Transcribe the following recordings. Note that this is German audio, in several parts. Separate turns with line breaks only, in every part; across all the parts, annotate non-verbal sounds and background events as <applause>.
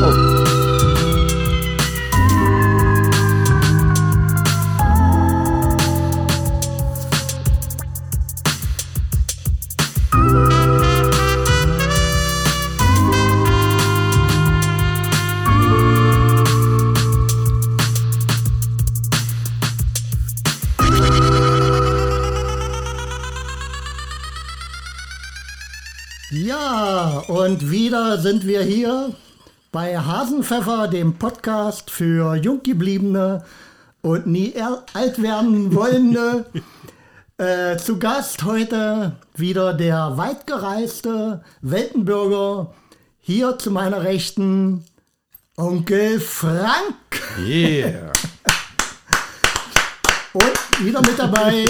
Ja, und wieder sind wir hier bei Hasenpfeffer, dem Podcast für Junggebliebene und nie alt werden wollende. <laughs> äh, zu Gast heute wieder der weitgereiste Weltenbürger. Hier zu meiner Rechten Onkel Frank.
Yeah.
Und wieder mit dabei,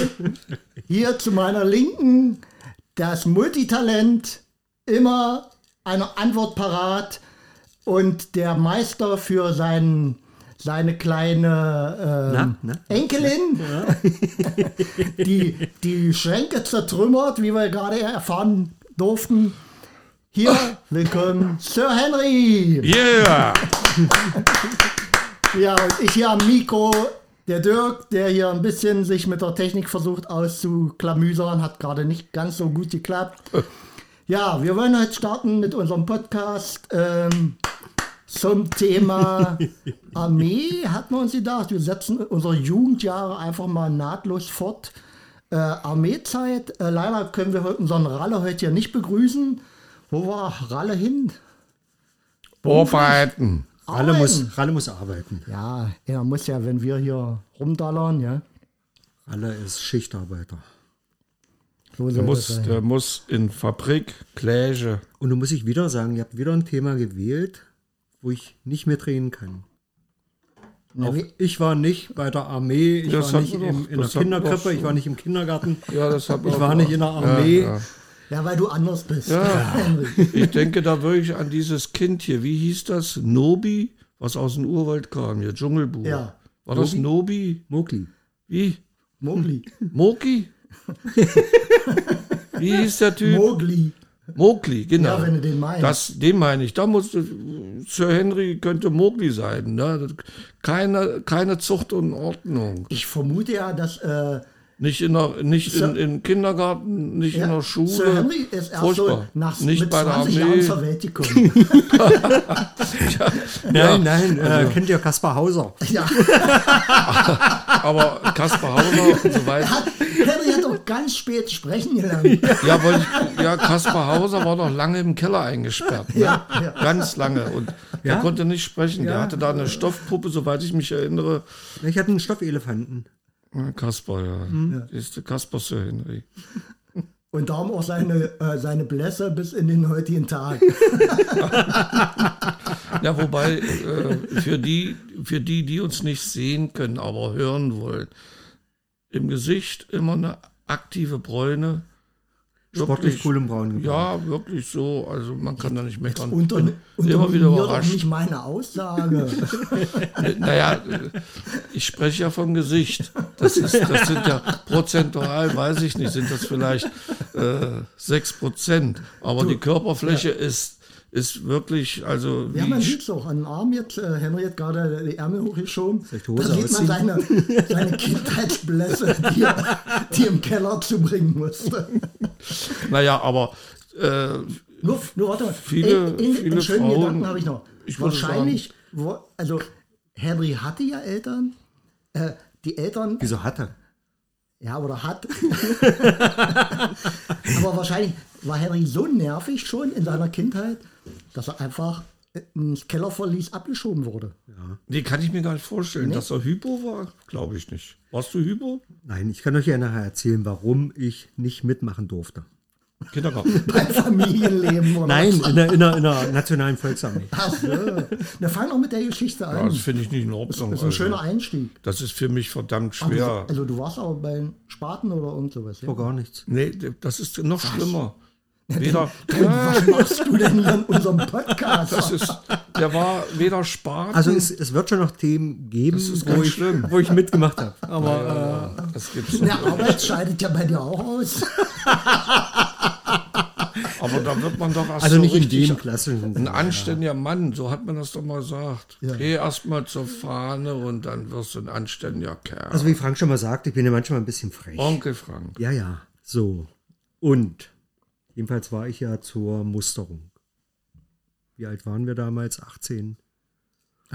hier zu meiner Linken, das Multitalent, immer eine Antwort parat und der Meister für sein, seine kleine ähm,
Na, na?
Enkelin, <laughs> die die Schränke zertrümmert, wie wir gerade erfahren durften. Hier, willkommen, Sir Henry.
Yeah. <laughs>
Ja, und ich hier am Mikro, der Dirk, der hier ein bisschen sich mit der Technik versucht auszuklamüsern, hat gerade nicht ganz so gut geklappt. Ja, wir wollen heute starten mit unserem Podcast ähm, zum Thema <laughs> Armee, hatten wir uns gedacht. Wir setzen unsere Jugendjahre einfach mal nahtlos fort. Äh, Armeezeit, äh, leider können wir unseren Ralle heute hier nicht begrüßen. Wo war Ralle hin?
Vorbereiten.
Ralle muss,
Arbeiten.
Ralle muss arbeiten.
Ja, er muss ja, wenn wir hier rumdallern, ja.
Ralle ist Schichtarbeiter.
Der muss, der muss in Fabrik, Kläge.
Und nun muss ich wieder sagen, ihr habt wieder ein Thema gewählt, wo ich nicht mehr drehen kann. Auch
wie-
ich war nicht bei der Armee, ich
Das
war nicht im,
doch,
in der Kinderkrippe, ich war nicht im Kindergarten.
Ja,
Ich war nicht in der Armee.
Ja, ja.
Ja, weil du anders bist.
Ich denke da wirklich an dieses Kind hier. Wie hieß das? Nobi, was aus dem Urwald kam hier, Dschungelbuch.
Ja.
War das Nobi?
Mowgli.
Wie?
Mowgli.
Moki? Wie hieß der Typ?
Mowgli.
Mowgli, genau.
Ja, wenn du den meinst.
Das, den meine ich. Da musste Sir Henry könnte Mowgli sein. Ne? Keine, keine Zucht und Ordnung.
Ich vermute ja, dass äh,
Nicht in der, nicht
Sir-
in, im Kindergarten, nicht
ja,
in der Schule.
Sir Henry ist erst so
Furchtbar.
nach
nicht
mit
bei der
20 Jahren
Armee.
zur Welt gekommen.
Nein, nein, äh, kennt ihr Kaspar Hauser?
ja, <laughs>
Aber Kaspar Hauser und so weiter.
hat, Henry ganz spät sprechen gelernt. <laughs>
Ja, weil ich, ja, Kaspar Hauser war noch lange im Keller eingesperrt. Ne?
Ja, ja.
Ganz lange. Und der
Ja?
konnte nicht sprechen. Der
Ja.
hatte da eine Stoffpuppe, soweit ich mich erinnere.
Ich hatte einen Stoffelefanten.
Ja, Kaspar, ja.
Mhm.
Ist der Kaspar Sir Henry. <laughs>
Und darum auch seine, äh, seine Blässe bis in den heutigen Tag. <laughs>
Ja, wobei äh, für, die, für die, die uns nicht sehen können, aber hören wollen, im Gesicht immer eine aktive Bräune.
Sportlich cool und braun.
Ja, wirklich so. Also man kann da nicht meckern.
Unter,
Bin immer wieder überrascht.
nicht meine Aussage. <laughs>
Naja, ich spreche ja vom Gesicht. Das, ist, das sind ja prozentual, weiß ich nicht, sind das vielleicht äh, 6 Prozent. Aber die Körperfläche ist, ist wirklich, also
Ja,
wie
man sieht es auch an den Arm jetzt. Äh, Henry hat gerade die Ärmel hochgeschoben. Da sieht man seine, seine Kindheitsblässe, die er, die im Keller zubringen musste.
naja, aber äh,
Nur, nur warte mal.
Viele-
Ey, in,
viele
einen schönen
Frauen-
Gedanken habe ich noch.
Ich
Wahrscheinlich, wo, also Henry hatte ja Eltern. Äh, die Eltern,
Wieso hat er?
ja, oder hat. <laughs> Aber wahrscheinlich war Henry so nervig schon in seiner Kindheit, dass er einfach ins Kellerverlies abgeschoben wurde.
nee, kann ich mir gar nicht vorstellen. Dass er Hypo war, glaube ich nicht. Warst du Hypo?
Nein, ich kann euch ja nachher erzählen, warum ich nicht mitmachen durfte.
Kindergarten. <laughs>
Beim Familienleben oder
Nein, in der, in der, in der Nationalen Volksarmee.
Ach so. Wir fangen auch mit der Geschichte
Ja,
an.
das finde ich nicht in Ordnung.
das ist ein
also.
schöner Einstieg.
Das ist für mich verdammt
Aber
schwer.
du, also du warst aber bei Spaten oder irgend sowas. Ja?
Vor gar nichts.
Nee, das ist noch schlimmer. Weder,
Was machst du denn hier in unserem Podcast?
das ist, der war weder Spaten.
Also es, es wird schon noch Themen geben,
ist
wo ich, wo ich mitgemacht habe. Aber
das gibt's
Der
doch.
Arbeit scheidet ja bei dir auch aus. <laughs>
Aber da wird man doch erst
Also
so
nicht in
richtig
dem klassischen
ein anständiger Mann, so hat man das doch mal gesagt.
Ja.
Geh erstmal zur Fahne und dann wirst du ein anständiger Kerl.
Also wie Frank schon mal sagt, ich bin ja manchmal ein bisschen frech.
Onkel Frank.
Ja, ja, so. Und jedenfalls war ich ja zur Musterung. Wie alt waren wir damals? 18.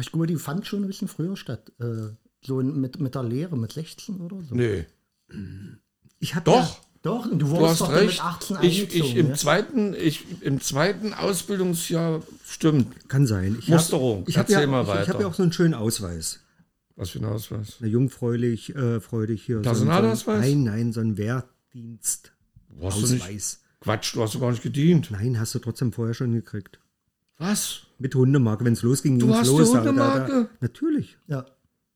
Ich glaube, die fand schon ein bisschen früher statt. Äh, so mit, mit der Lehre, mit 16 oder so.
Nee,
Ich habe
doch.
Doch, und du
Du
wurdest
hast
doch
recht.
mit 18
Ich,
eingezogen.
ich, im
ja?
zweiten, ich im zweiten Ausbildungsjahr stimmt.
kann sein. Ich
Musterung.
Hab, ich habe
Erzähl
ja,
mal
ich, ich
weiter.
hab ja auch so einen schönen Ausweis.
Was für ein Ausweis?
Eine jungfräulich, äh, freudig hier.
Personalausweis?
So ein, nein, nein, so ein Wehrdienst.
Du nicht,
Ausweis.
Quatsch, du hast doch gar nicht gedient.
Nein, hast du trotzdem vorher schon gekriegt.
Was?
Mit Hundemarke, wenn es losging,
Du hast die
los. Da- da-
Hundemarke?
Da, natürlich.
ja.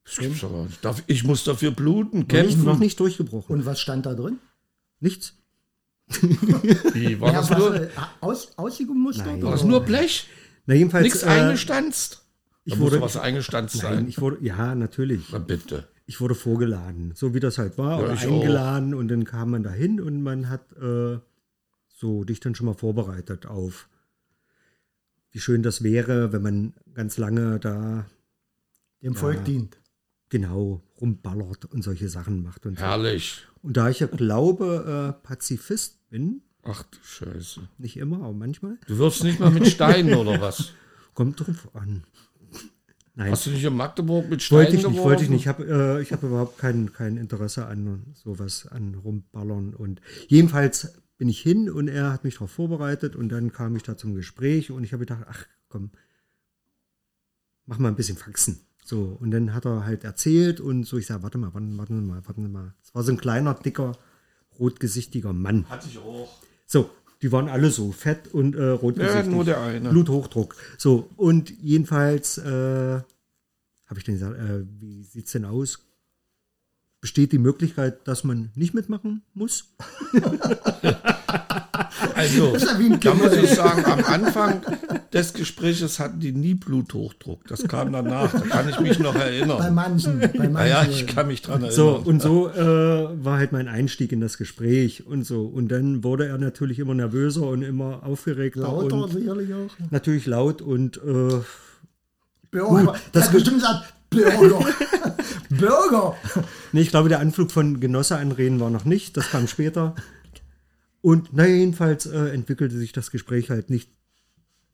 Das gibt's nicht. Darf- Ich muss dafür bluten, kämpfen.
noch nicht durchgebrochen.
Und was stand da drin?
Nichts.
Wie, war
Ja,
das nur,
äh, aus, Aussiegumuster?
Nein.
war das nur Blech?
Na, jedenfalls.
Nichts
äh,
eingestanzt?
ich
Da muss
wurde,
doch was eingestanzt
nein,
sein.
ich wurde, ja, natürlich.
Na bitte.
Ich wurde vorgeladen, so wie das halt war,
Ja,
oder
ich
eingeladen und dann kam man da hin und man hat äh, so dich dann schon mal vorbereitet auf, wie schön das wäre, wenn man ganz lange da
Dem Volk dient.
genau rumballert und solche Sachen macht. Und, so.
Herrlich.
und da ich ja glaube, äh, Pazifist bin,
Ach du Scheiße.
nicht immer, aber manchmal,
Du wirfst nicht mal mit Steinen oder was? <laughs>
kommt drauf an. <laughs> Nein,
Hast du nicht in Magdeburg mit Steinen
wollte ich nicht,
geworfen?
wollte ich nicht. Ich habe äh, ich hab überhaupt kein, kein Interesse an sowas, an rumballern. Und jedenfalls bin ich hin und er hat mich darauf vorbereitet und dann kam ich da zum Gespräch und ich habe gedacht, ach komm, mach mal ein bisschen Faxen. So, und dann hat er halt erzählt und so, ich sage, warte mal, warte, warte mal, warte mal. Es war so ein kleiner, dicker, rotgesichtiger Mann.
Hatte ich auch.
So, die waren alle so fett und äh,
Ja,
rotgesichtig.
nur der eine.
Bluthochdruck. So, und jedenfalls äh, habe ich dann gesagt, äh, wie sieht's denn aus? Besteht die Möglichkeit, dass man nicht mitmachen muss?
Also, da
Kind.
muss ich sagen, am Anfang des Gesprächs hatten die nie Bluthochdruck. Das kam danach. Da kann ich mich noch
Bei
erinnern.
manchen. Bei manchen.
Naja, ich kann mich dran erinnern.
So, und so äh, war halt mein Einstieg in das Gespräch und so. Und dann wurde er natürlich immer nervöser und immer aufgeregter
Lauter
und
sicherlich auch.
natürlich laut und äh,
Bürger.
das
Das bestimmt gesagt, Bürger. <laughs> Bürger.
Nee, ich glaube, der Anflug von Genosse anreden war noch nicht, das kam später. Und naja, jedenfalls äh, entwickelte sich das Gespräch halt nicht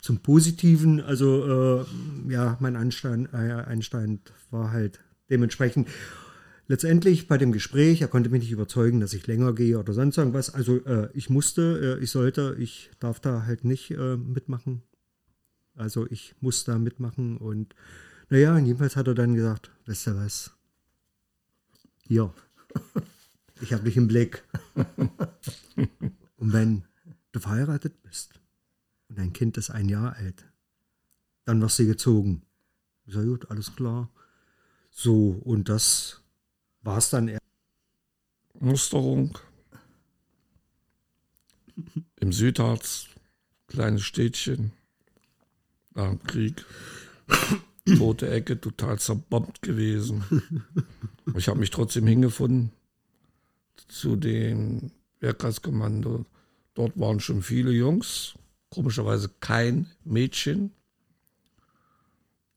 zum Positiven. Also äh, ja, mein Anstand, äh, Einstand war halt dementsprechend. Letztendlich bei dem Gespräch, er konnte mich nicht überzeugen, dass ich länger gehe oder sonst irgendwas. Also äh, ich musste, äh, ich sollte, ich darf da halt nicht äh, mitmachen. Also ich muss da mitmachen und naja, jedenfalls hat er dann gesagt, weißt du was, hier, ich habe dich im Blick. Und wenn du verheiratet bist und dein Kind ist ein Jahr alt, dann wirst du gezogen. Ich sage, gut, alles klar. So, und das war es dann.
Musterung. Im Südharz, kleines Städtchen, nach dem Krieg. Tote Ecke, total zerbombt gewesen. <laughs> Ich habe mich trotzdem hingefunden zu dem Wehrkreiskommando. Dort waren schon viele Jungs, komischerweise kein Mädchen,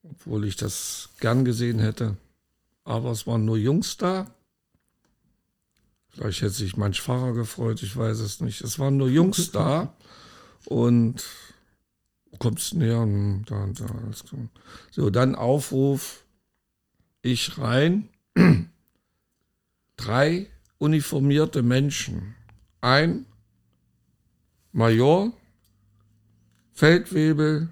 obwohl ich das gern gesehen hätte. Aber es waren nur Jungs da. Vielleicht hätte sich manch Pfarrer gefreut, ich weiß es nicht. Es waren nur Jungs <laughs> da und wo kommst du näher? Hm, Da da. So, dann Aufruf, ich rein. <clears throat> Drei uniformierte Menschen. Ein Major, Feldwebel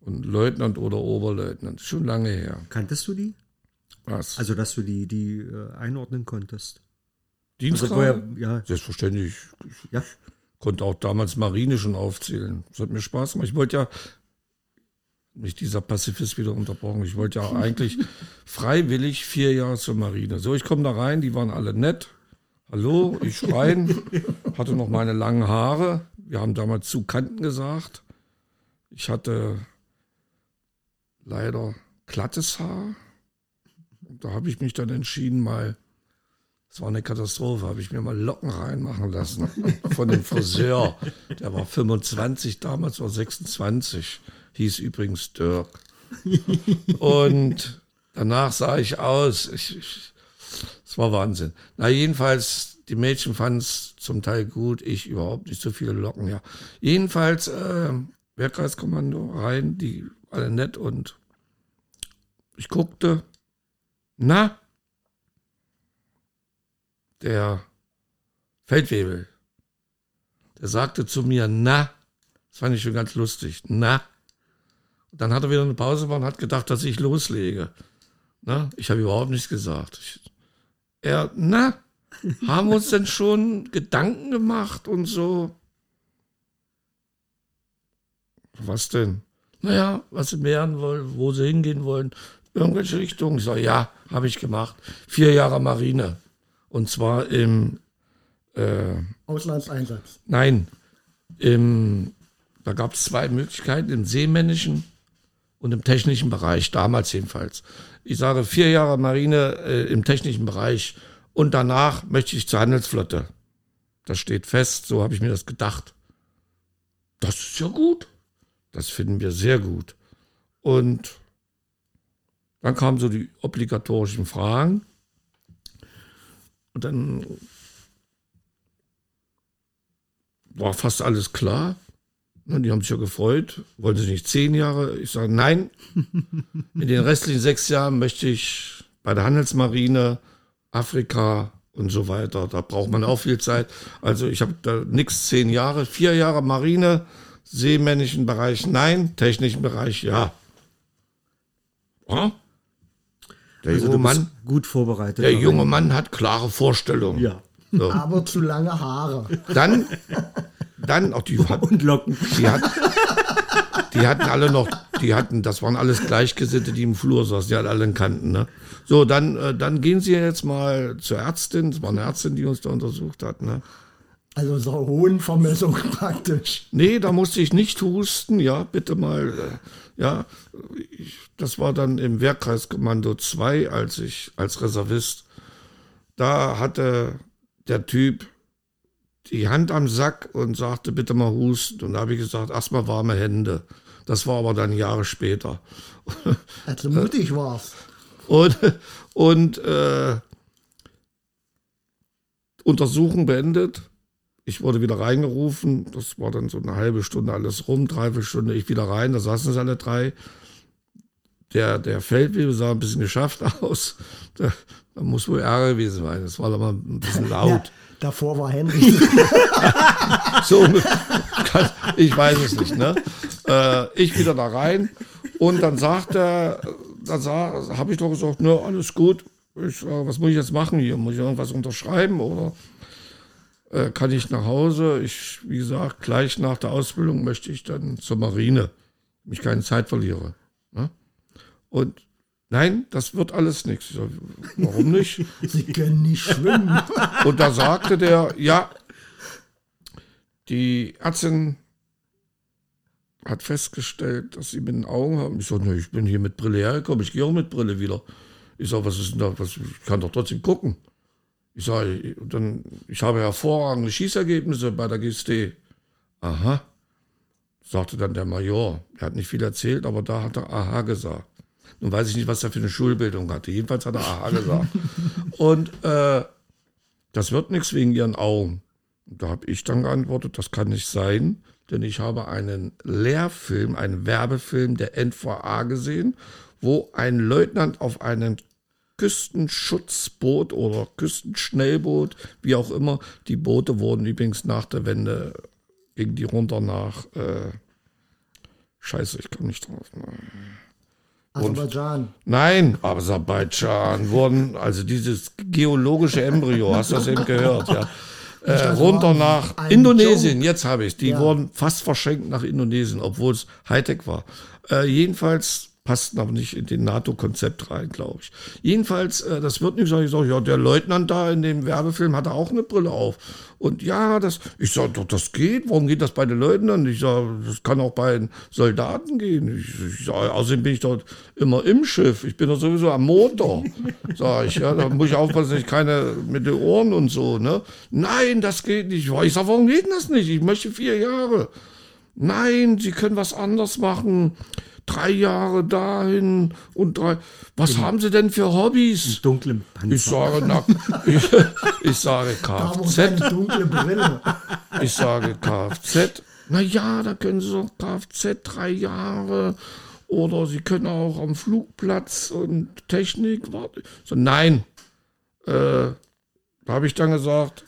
und Leutnant oder Oberleutnant. Schon lange her.
Kanntest du die?
Was?
Also, dass du die, die äh, einordnen konntest. Also
Dienstgrad?
vorher, ja,
Selbstverständlich.
ja.
Konnte auch damals Marine schon aufzählen. Das hat mir Spaß gemacht. Ich wollte ja, mich dieser Pazifist wieder unterbrochen, ich wollte ja eigentlich <laughs> freiwillig vier Jahre zur Marine. So, ich komme da rein, die waren alle nett. Hallo, ich rein, <laughs> hatte noch meine langen Haare. Wir haben damals zu Kanten gesagt. Ich hatte leider glattes Haar. Und da habe ich mich dann entschieden, mal Das war eine Katastrophe. Habe ich mir mal Locken reinmachen lassen von dem Friseur. Der war 25, damals war 26. Hieß übrigens Dirk. Und danach sah ich aus. Ich, ich, das war Wahnsinn. Na, jedenfalls, die Mädchen fanden es zum Teil gut, ich überhaupt nicht so viele Locken, ja. Jedenfalls, äh, Wehrkreiskommando rein, die alle nett und ich guckte, na, der Feldwebel, der sagte zu mir, na, das fand ich schon ganz lustig, na. Und dann hat er wieder eine Pause gemacht und hat gedacht, dass ich loslege. Na, ich habe überhaupt nichts gesagt. Ich, er, na, <laughs> haben wir uns denn schon Gedanken gemacht und so? Was denn? Naja, was sie werden wollen, wo sie hingehen wollen, irgendwelche Richtungen. Ich sage, ja, habe ich gemacht. Vier Jahre Marine. Und zwar im äh,
Auslandseinsatz.
Nein, im, da gab es zwei Möglichkeiten, im seemännischen und im technischen Bereich, damals jedenfalls. Ich sage vier Jahre Marine äh, im technischen Bereich und danach möchte ich zur Handelsflotte. Das steht fest, so habe ich mir das gedacht. Das ist ja gut. Das finden wir sehr gut. Und dann kamen so die obligatorischen Fragen. Und dann war fast alles klar. Und die haben sich ja gefreut. Wollen sie nicht zehn Jahre? Ich sage, nein. <laughs> In den restlichen sechs Jahren möchte ich bei der Handelsmarine, Afrika und so weiter. Da braucht man auch viel Zeit. Also ich habe da nichts zehn Jahre. Vier Jahre Marine, seemännischen Bereich nein, technischen Bereich ja. ja? Der
Also
junge Mann,
gut vorbereitet.
der
darin.
junge Mann hat klare Vorstellungen.
Ja.
So.
Aber zu lange Haare.
Dann, dann auch die, hat,
Und Locken.
die, hat, die hatten alle noch, die hatten, das waren alles Gleichgesinnte, die im Flur saßen, die hatten alle in Kanten. Ne? So, dann, äh, dann gehen Sie jetzt mal zur Ärztin. Das war eine Ärztin, die uns da untersucht hat. Ne?
Also so Hohenvermessung praktisch.
Nee, da musste ich nicht husten, ja, bitte mal, äh, ja, das war dann im Wehrkreiskommando 2, als ich als Reservist, da hatte der Typ die Hand am Sack und sagte, bitte mal husten. Und da habe ich gesagt, erstmal warme Hände. Das war aber dann Jahre später. <laughs>
Also mutig war's.
Und, und äh, Untersuchung beendet. Ich wurde wieder reingerufen. Das war dann so eine halbe Stunde alles rum, dreiviertel Stunde. Ich wieder rein. Da saßen sie alle drei. Der, der Feldwebel sah ein bisschen geschafft <laughs> aus. Da, da muss wohl Ärger gewesen sein. Das war aber ein bisschen laut.
Ja, davor war Henry. <laughs>
So, ich weiß es nicht, ne? Äh, ich wieder da rein und dann sagt er, dann habe ich doch gesagt, ne, alles gut. Ich sag, was muss ich jetzt machen hier? Muss ich irgendwas unterschreiben oder äh, kann ich nach Hause? Ich, wie gesagt, gleich nach der Ausbildung möchte ich dann zur Marine, damit ich keine Zeit verliere. Ne? Und nein, das wird alles nichts. Ich sag, warum nicht? <laughs>
Sie können nicht schwimmen. <laughs>
Und da sagte der, ja, die Ärztin hat festgestellt, dass sie mit den Augen haben. Ich sage, ne, ich bin hier mit Brille hergekommen, ich gehe auch mit Brille wieder. Ich sage, was ist denn da? Was, ich kann doch trotzdem gucken. Ich sage, dann, ich habe hervorragende Schießergebnisse bei der GSD. Aha, sagte dann der Major. Er hat nicht viel erzählt, aber da hat er Aha gesagt. Nun weiß ich nicht, was er für eine Schulbildung hatte. Jedenfalls hat er Aha gesagt. <laughs> Und äh, das wird nichts wegen ihren Augen. Da habe ich dann geantwortet, das kann nicht sein, denn ich habe einen Lehrfilm, einen Werbefilm der NVA gesehen, wo ein Leutnant auf einem Küstenschutzboot oder Küstenschnellboot, wie auch immer, die Boote wurden übrigens nach der Wende, gingen die runter nach, äh, scheiße, ich komme nicht drauf.
Aserbaidschan.
Nein, Aserbaidschan wurden, also dieses geologische Embryo, hast du das eben gehört, ja. Äh, runter nach Indonesien,
Joke.
jetzt habe ich Die
Ja.
wurden fast verschenkt nach Indonesien, obwohl es Hightech war. Äh, jedenfalls passten aber nicht in den NATO-Konzept rein, glaube ich. Jedenfalls, äh, das wird nicht so. Ich sage, ja, der Leutnant da in dem Werbefilm hatte auch eine Brille auf. Und ja, das, ich sage, doch, das geht. Warum geht das bei den Leutnanten? Ich sage, das kann auch bei den Soldaten gehen. Ich, ich sage, außerdem bin ich dort immer im Schiff. Ich bin doch sowieso am Motor. <laughs> Sag ich, ja, da muss ich aufpassen, dass ich keine mit den Ohren und so, ne? Nein, das geht nicht. Ich sage, warum geht das nicht? Ich möchte vier Jahre. Nein, Sie können was anderes machen drei Jahre dahin und drei. Was haben Sie denn für Hobbys?
Dunkle Panzer.
Ich sage, na, ich, ich sage <laughs> Kfz.
dunkle Brille.
Ich sage Kfz. Na ja, da können Sie doch Kfz drei Jahre. Oder Sie können auch am Flugplatz und Technik warten. So, nein. Äh, da habe ich dann gesagt,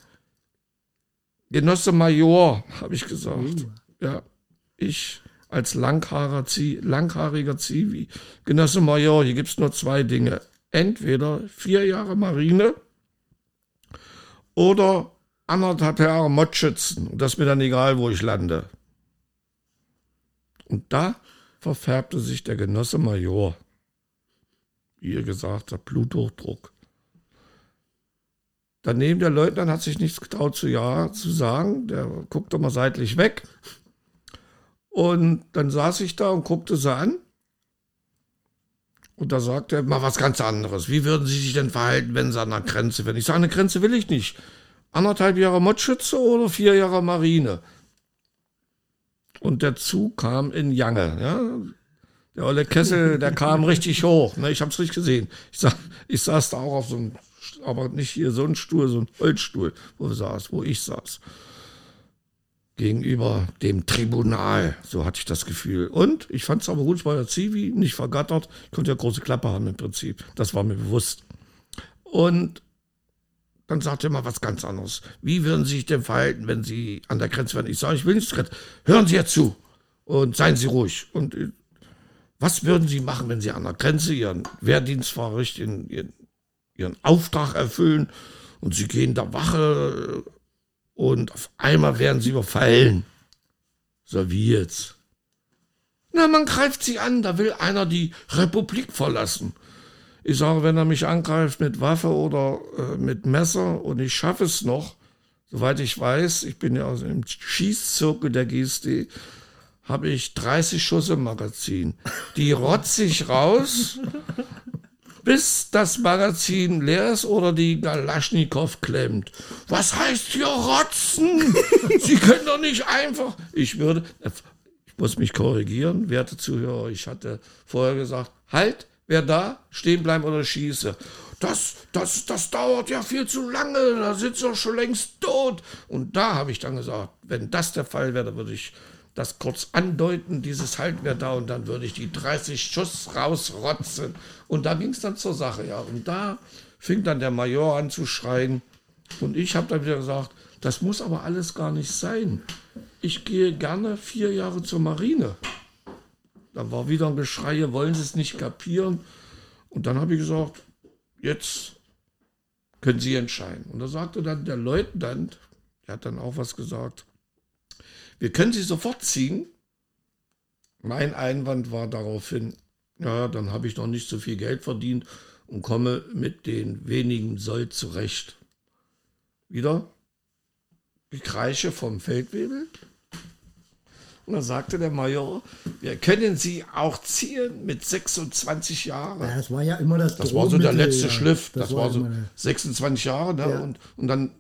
Genosse Major, habe ich gesagt. Ja, ich als langhaariger Zivi. Genosse Major, hier gibt es nur zwei Dinge. Entweder vier Jahre Marine oder anderthalb Jahre Modschützen. Und das ist mir dann egal, wo ich lande. Und da verfärbte sich der Genosse Major. Wie ihr gesagt habt, Bluthochdruck. Daneben der Leutnant hat sich nichts getraut zu ja zu sagen. Der guckte mal seitlich weg. Und dann saß ich da und guckte sie an. Und da sagte er mal was ganz anderes. Wie würden Sie sich denn verhalten, wenn Sie an der Grenze wären? Ich sage, eine Grenze will ich nicht. Anderthalb Jahre Modschütze oder vier Jahre Marine? Und der Zug kam in Jange. Ja? Der olle Kessel, der kam richtig hoch. Ne? Ich habe es richtig gesehen. Ich, sa ich saß da auch auf so einem, aber nicht hier so ein Stuhl, so ein Holzstuhl, wo, saß, wo ich saß gegenüber dem Tribunal. So hatte ich das Gefühl. Und ich fand es aber gut, ich war ja Zivi, nicht vergattert. Ich konnte ja große Klappe haben im Prinzip. Das war mir bewusst. Und dann sagte er mal was ganz anderes. Wie würden Sie sich denn verhalten, wenn Sie an der Grenze wären? Ich sage, ich will nicht Hören Sie jetzt zu und seien Sie ruhig. Und äh, was würden Sie machen, wenn Sie an der Grenze Ihren Wehrdienst verrichten, Ihren, Ihren Auftrag erfüllen und Sie gehen da Wache und auf einmal werden sie überfallen. So wie jetzt. Na, man greift sie an, da will einer die Republik verlassen. Ich sage, wenn er mich angreift mit Waffe oder äh, mit Messer und ich schaffe es noch, soweit ich weiß, ich bin ja aus dem Schießzirkel der GSD, habe ich 30 Schuss im Magazin. Die rotze ich raus bis das Magazin leer ist oder die Galaschnikow klemmt. Was heißt hier rotzen? <laughs> Sie können doch nicht einfach. Ich würde, ich muss mich korrigieren, werte Zuhörer. Ich hatte vorher gesagt, halt, wer da, stehen bleiben oder schieße. Das, das, das dauert ja viel zu lange, da sitzt doch schon längst tot. Und da habe ich dann gesagt, wenn das der Fall wäre, dann würde ich das kurz andeuten, dieses Halt wäre da und dann würde ich die 30 Schuss rausrotzen. Und da ging es dann zur Sache, ja. Und da fing dann der Major an zu schreien. Und ich habe dann wieder gesagt, das muss aber alles gar nicht sein. Ich gehe gerne vier Jahre zur Marine. Da war wieder ein Geschrei, wollen Sie es nicht kapieren? Und dann habe ich gesagt, jetzt können Sie entscheiden. Und da sagte dann der Leutnant, der hat dann auch was gesagt, wir können sie sofort ziehen. Mein Einwand war daraufhin, ja, dann habe ich noch nicht so viel Geld verdient und komme mit den wenigen Soll zurecht. Wieder Gekreische vom Feldwebel. Und dann sagte der Major, wir können sie auch ziehen mit 26 Jahren.
Ja, das war ja immer das
Das war so der letzte ja. Schliff. Das, das war, war so 26 Jahre. Ne? Ja. Und, und dann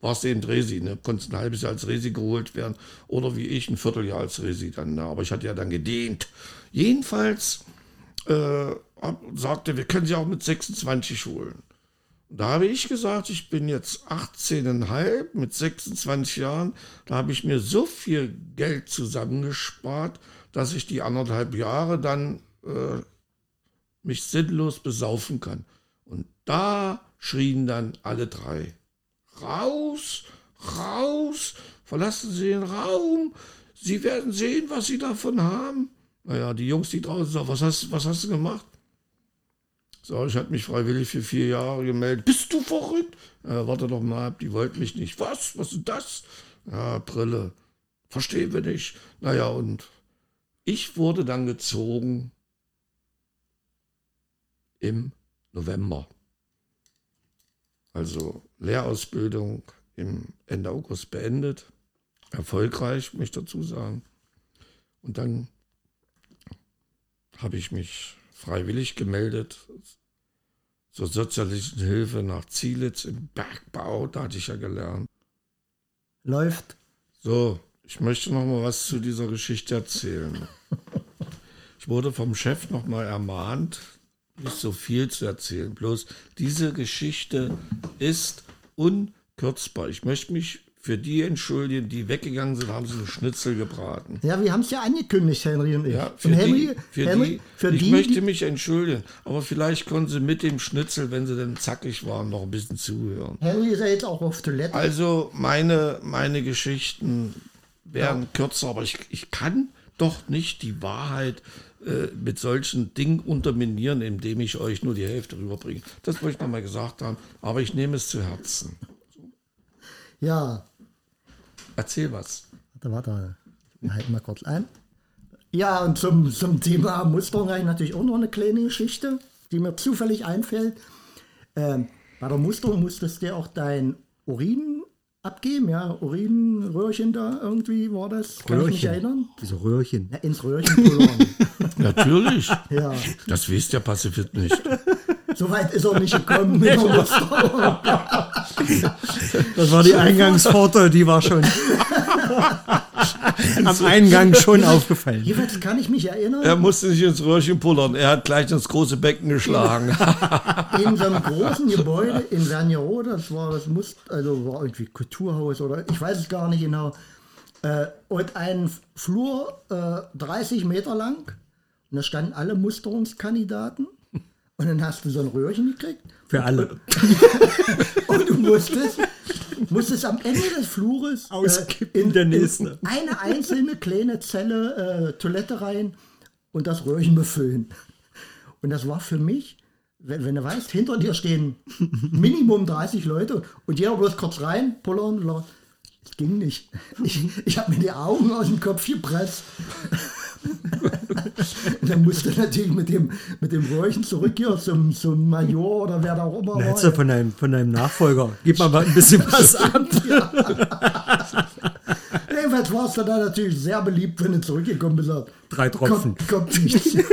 warst du eben Resi, ne? Konntest ein halbes Jahr als Resi geholt werden oder wie ich ein Vierteljahr als Resi dann. Ne? Aber ich hatte ja dann gedehnt. Jedenfalls äh, sagte, wir können sie auch mit 26 holen. Da habe ich gesagt, ich bin jetzt 18,5 mit 26 Jahren. Da habe ich mir so viel Geld zusammengespart, dass ich die anderthalb Jahre dann äh, mich sinnlos besaufen kann. Und da schrien dann alle drei. Raus, raus, verlassen Sie den Raum. Sie werden sehen, was Sie davon haben. Naja, die Jungs, die draußen sagen, was hast, was hast du gemacht? So, ich hatte mich freiwillig für vier Jahre gemeldet. Bist du verrückt? Ja, warte doch mal ab, die wollten mich nicht. Was? Was ist das? Ja, Brille. Verstehen wir nicht. Naja, und ich wurde dann gezogen im November. Also Lehrausbildung im Ende August beendet. Erfolgreich, muss ich dazu sagen. Und dann habe ich mich freiwillig gemeldet zur sozialistischen Hilfe nach Zielitz im Bergbau. Da hatte ich ja gelernt.
Läuft.
So, ich möchte noch mal was zu dieser Geschichte erzählen. <laughs> Ich wurde vom Chef noch mal ermahnt, nicht so viel zu erzählen. Bloß diese Geschichte ist unkürzbar. Ich möchte mich für die entschuldigen, die weggegangen sind, haben sie einen Schnitzel gebraten.
Ja, wir haben es ja angekündigt, Henry und ich.
Ja, für
und Henry,
die, für
Henry,
die,
für
ich
die,
möchte
die,
mich entschuldigen, aber vielleicht konnten sie mit dem Schnitzel, wenn sie denn zackig waren, noch ein bisschen zuhören.
Henry ist ja jetzt auch auf Toilette.
Also meine, meine Geschichten werden kürzer, aber ich, ich kann doch nicht die Wahrheit äh, mit solchen Dingen unterminieren, indem ich euch nur die Hälfte rüberbringe. Das wollte ich nochmal gesagt haben, aber ich nehme es zu Herzen.
ja,
Erzähl was.
warte, warte. Halten mal kurz ein. Ja, und zum, zum Thema Musterung habe ich natürlich auch noch eine kleine Geschichte, die mir zufällig einfällt. Ähm, bei der Musterung musstest du auch dein Urin abgeben, ja, Urinröhrchen da irgendwie war das. Kann ich mich
Röhrchen.
erinnern?
Diese Röhrchen.
Ja, ins Röhrchen pullern. <laughs>
Natürlich.
ja,
Das wisst der Pazifist nicht.
soweit ist er nicht gekommen <laughs> Musterung. <laughs>
Das war die Eingangspforte, die war schon am Eingang schon aufgefallen.
Jeweils kann ich mich erinnern,
Er musste nicht ins Röhrchen pullern, er hat gleich ins große Becken geschlagen. <laughs>
in so einem großen Gebäude in Wernigerode, das war, das muss, also war irgendwie Kulturhaus oder ich weiß es gar nicht genau, äh, und ein Flur äh, 30 Meter lang und da standen alle Musterungskandidaten und dann hast du so ein Röhrchen gekriegt
Für alle. <laughs>
und du musstest, musstest am Ende des Flures
Auskippen in der nächste.
eine einzelne kleine Zelle äh, Toilette rein und das Röhrchen befüllen. Und das war für mich, wenn, wenn du weißt, hinter dir stehen Minimum 30 Leute und jeder bloß kurz rein, pullern, es ging nicht. Ich, ich habe mir die Augen aus dem Kopf gepresst. und dann musste natürlich mit dem, mit dem Röhrchen zurück hier zum, zum Major oder wer da auch immer
Da
war.
du von deinem, von deinem Nachfolger. Gib mal ein bisschen was <laughs> ab.
Jedenfalls war es dann da natürlich sehr beliebt, wenn du zurückgekommen bist.
Drei Tropfen.
Kommt, kommt nichts. <laughs>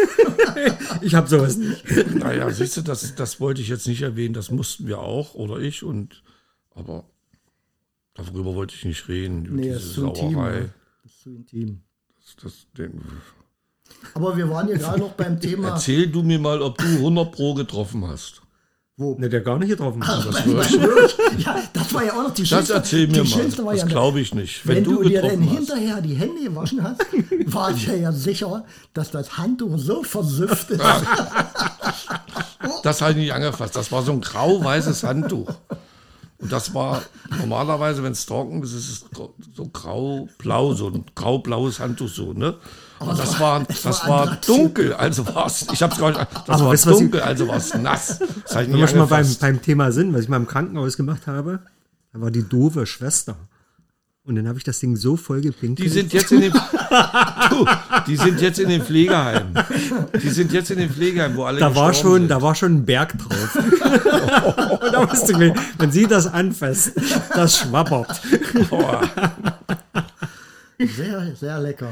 Ich habe sowas nicht.
Naja, siehst du, das, das wollte ich jetzt nicht erwähnen, das mussten wir auch, oder ich, und aber darüber wollte ich nicht reden, über
Nee,
diese
das ist zu intim.
Sauerei.
ne? Das ist zu intim.
Das, das, den,
Aber wir waren ja gerade <laughs> noch beim Thema.
erzähl du mir mal, ob du 100 Pro getroffen hast.
Ne, der gar nicht getroffen. hat.
Das,
ja, das war ja auch noch die
das
schönste.
erzähl mir mal. Das glaube ich nicht. Wenn,
wenn
du,
du, dir dann hinterher die Hände gewaschen hast, <laughs> war ich ja, ja sicher, dass das Handtuch so versüfft ist. <laughs>
Das habe ich nicht angefasst. Das war so ein grau-weißes Handtuch. Und das war normalerweise, wenn es trocken ist, ist es so grau-blau, so ein grau-blaues Handtuch so, ne? Und das war, das
war
dunkel, also war es, ich habe es gar nicht, das
Aber
war
weißt du, was ich-
dunkel, also war es nass. Das ich
Wenn wir
nicht
schon mal beim, beim Thema sind, was ich mal im Krankenhaus gemacht habe, da war die doofe Schwester. Und dann habe ich das Ding so voll gepinkelt.
Die sind jetzt in dem, <laughs> du, die sind jetzt in den Pflegeheimen. Die sind jetzt in den Pflegeheimen, wo alle
da war schon,
sind.
da war schon ein Berg drauf. Und <laughs> da wusste ich, wenn- sie das anfasst, das schwappert.
Sehr, sehr lecker.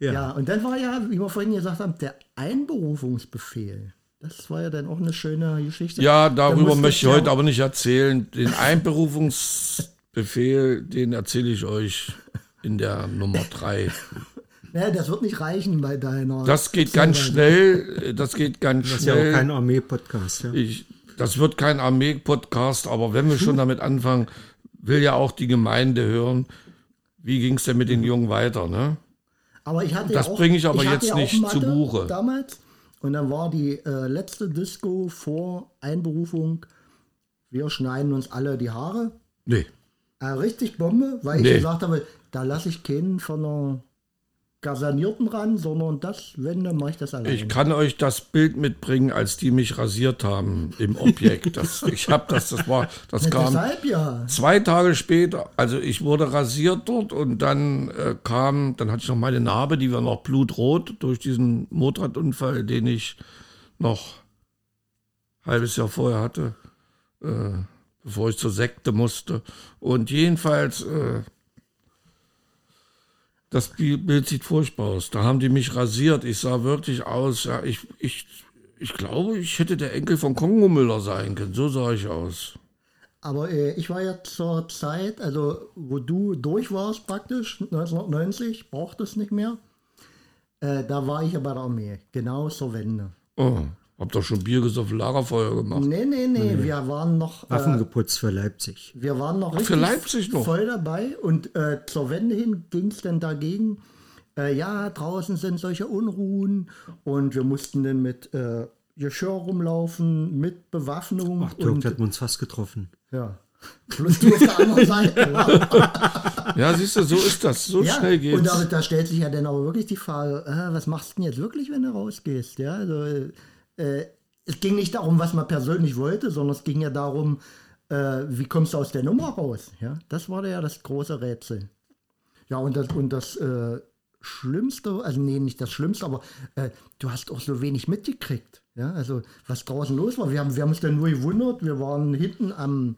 Ja.
Ja, und dann war ja, wie wir vorhin gesagt haben, der Einberufungsbefehl. Das war ja dann auch eine schöne Geschichte.
Ja,
Da
darüber
musste
möchte ich
ja-
heute aber nicht erzählen. Den Einberufungsbefehl, den erzähle ich euch in der Nummer drei. <laughs>
Nee, das wird nicht reichen bei deiner.
Das geht ganz schnell. Das geht ganz
Das ist ja auch
schnell.
kein Armee-Podcast. Ja.
Ich, das wird kein Armee-Podcast, aber wenn wir schon <laughs> damit anfangen, will ja auch die Gemeinde hören, wie ging es denn mit den Jungen weiter, ne?
Aber ich hatte
Das
ja
bringe ich aber
hatte
jetzt
ja
nicht
Mathe
zu Buche.
Damals. Und dann war die äh, letzte Disco vor Einberufung. Wir schneiden uns alle die Haare.
Nee.
Äh, richtig Bombe, weil
Nee.
ich gesagt habe, da lasse ich keinen von einer Kasernierten ran, sondern das, wenn, dann mache ich das alleine.
Ich kann euch das Bild mitbringen, als die mich rasiert haben im Objekt. <laughs> Das, ich habe das, das war, das
Ja,
kam
Deshalb ja.
zwei Tage später. Also ich wurde rasiert dort und dann äh, kam, dann hatte ich noch meine Narbe, die war noch blutrot durch diesen Motorradunfall, den ich noch halbes Jahr vorher hatte, äh, bevor ich zur Sekte musste. Und jedenfalls, äh, das Bild sieht furchtbar aus. Da haben die mich rasiert. Ich sah wirklich aus. Ja, ich, ich, ich glaube, ich hätte der Enkel von Kongo Müller sein können. So sah ich aus.
Aber äh, ich war ja zur Zeit, also wo du durch warst praktisch, 1990, braucht es nicht mehr. Äh, da war ich ja bei der Armee, genau zur Wende.
Oh, hab doch schon Bier gesoffen, Lagerfeuer gemacht.
Nee, nee, nee, wir waren noch.
Waffen
Äh,
geputzt für Leipzig.
wir waren noch
für Leipzig noch?
voll dabei und äh, zur Wende hin ging es dann dagegen. Äh, ja, draußen sind solche Unruhen und wir mussten dann mit äh, Geschirr rumlaufen, mit Bewaffnung.
Ach, Dirk,
und,
wir uns fast getroffen.
ja. Plus du auf der anderen <laughs> Seite. ja.
Ja, siehst du, so ist das. So
Ja,
schnell
und
geht's.
da, da stellt sich ja dann aber wirklich die Frage, äh, was machst du denn jetzt wirklich, wenn du rausgehst? Ja, also, äh, es ging nicht darum, was man persönlich wollte, sondern es ging ja darum, äh, wie kommst du aus der Nummer raus? Ja, das war ja das große Rätsel. Ja, und das, und das äh, Schlimmste, also nee, nicht das Schlimmste, aber äh, du hast auch so wenig mitgekriegt. Ja, also was draußen los war. Wir haben, wir haben uns dann nur gewundert, wir waren hinten am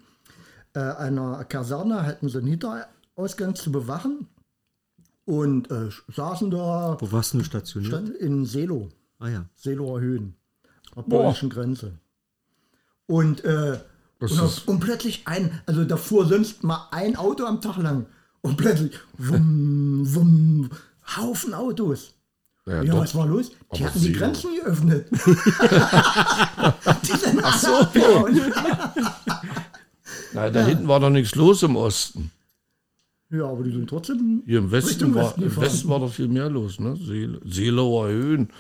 äh, einer Kaserne, hatten so einen Hinterausgang zu bewachen und äh, saßen da
Wo warst du stationiert?
stand in Selo,
Ah ja.
Seeloer Höhen, auf der polnischen Grenze. Und, äh, und, auf, und plötzlich ein, also da fuhr sonst mal ein Auto am Tag lang und plötzlich wumm, wumm, Haufen Autos.
Ja,
Ja, was war los? Die hatten die. Grenzen geöffnet. <laughs> die sind Ach so.
Nein, <laughs> da hinten war doch nichts los im Osten.
Ja, aber die sind trotzdem.
Hier im Westen,
Richtung
war,
Westen
im. Westen war doch viel mehr los, ne? Seel, Seelower Höhen.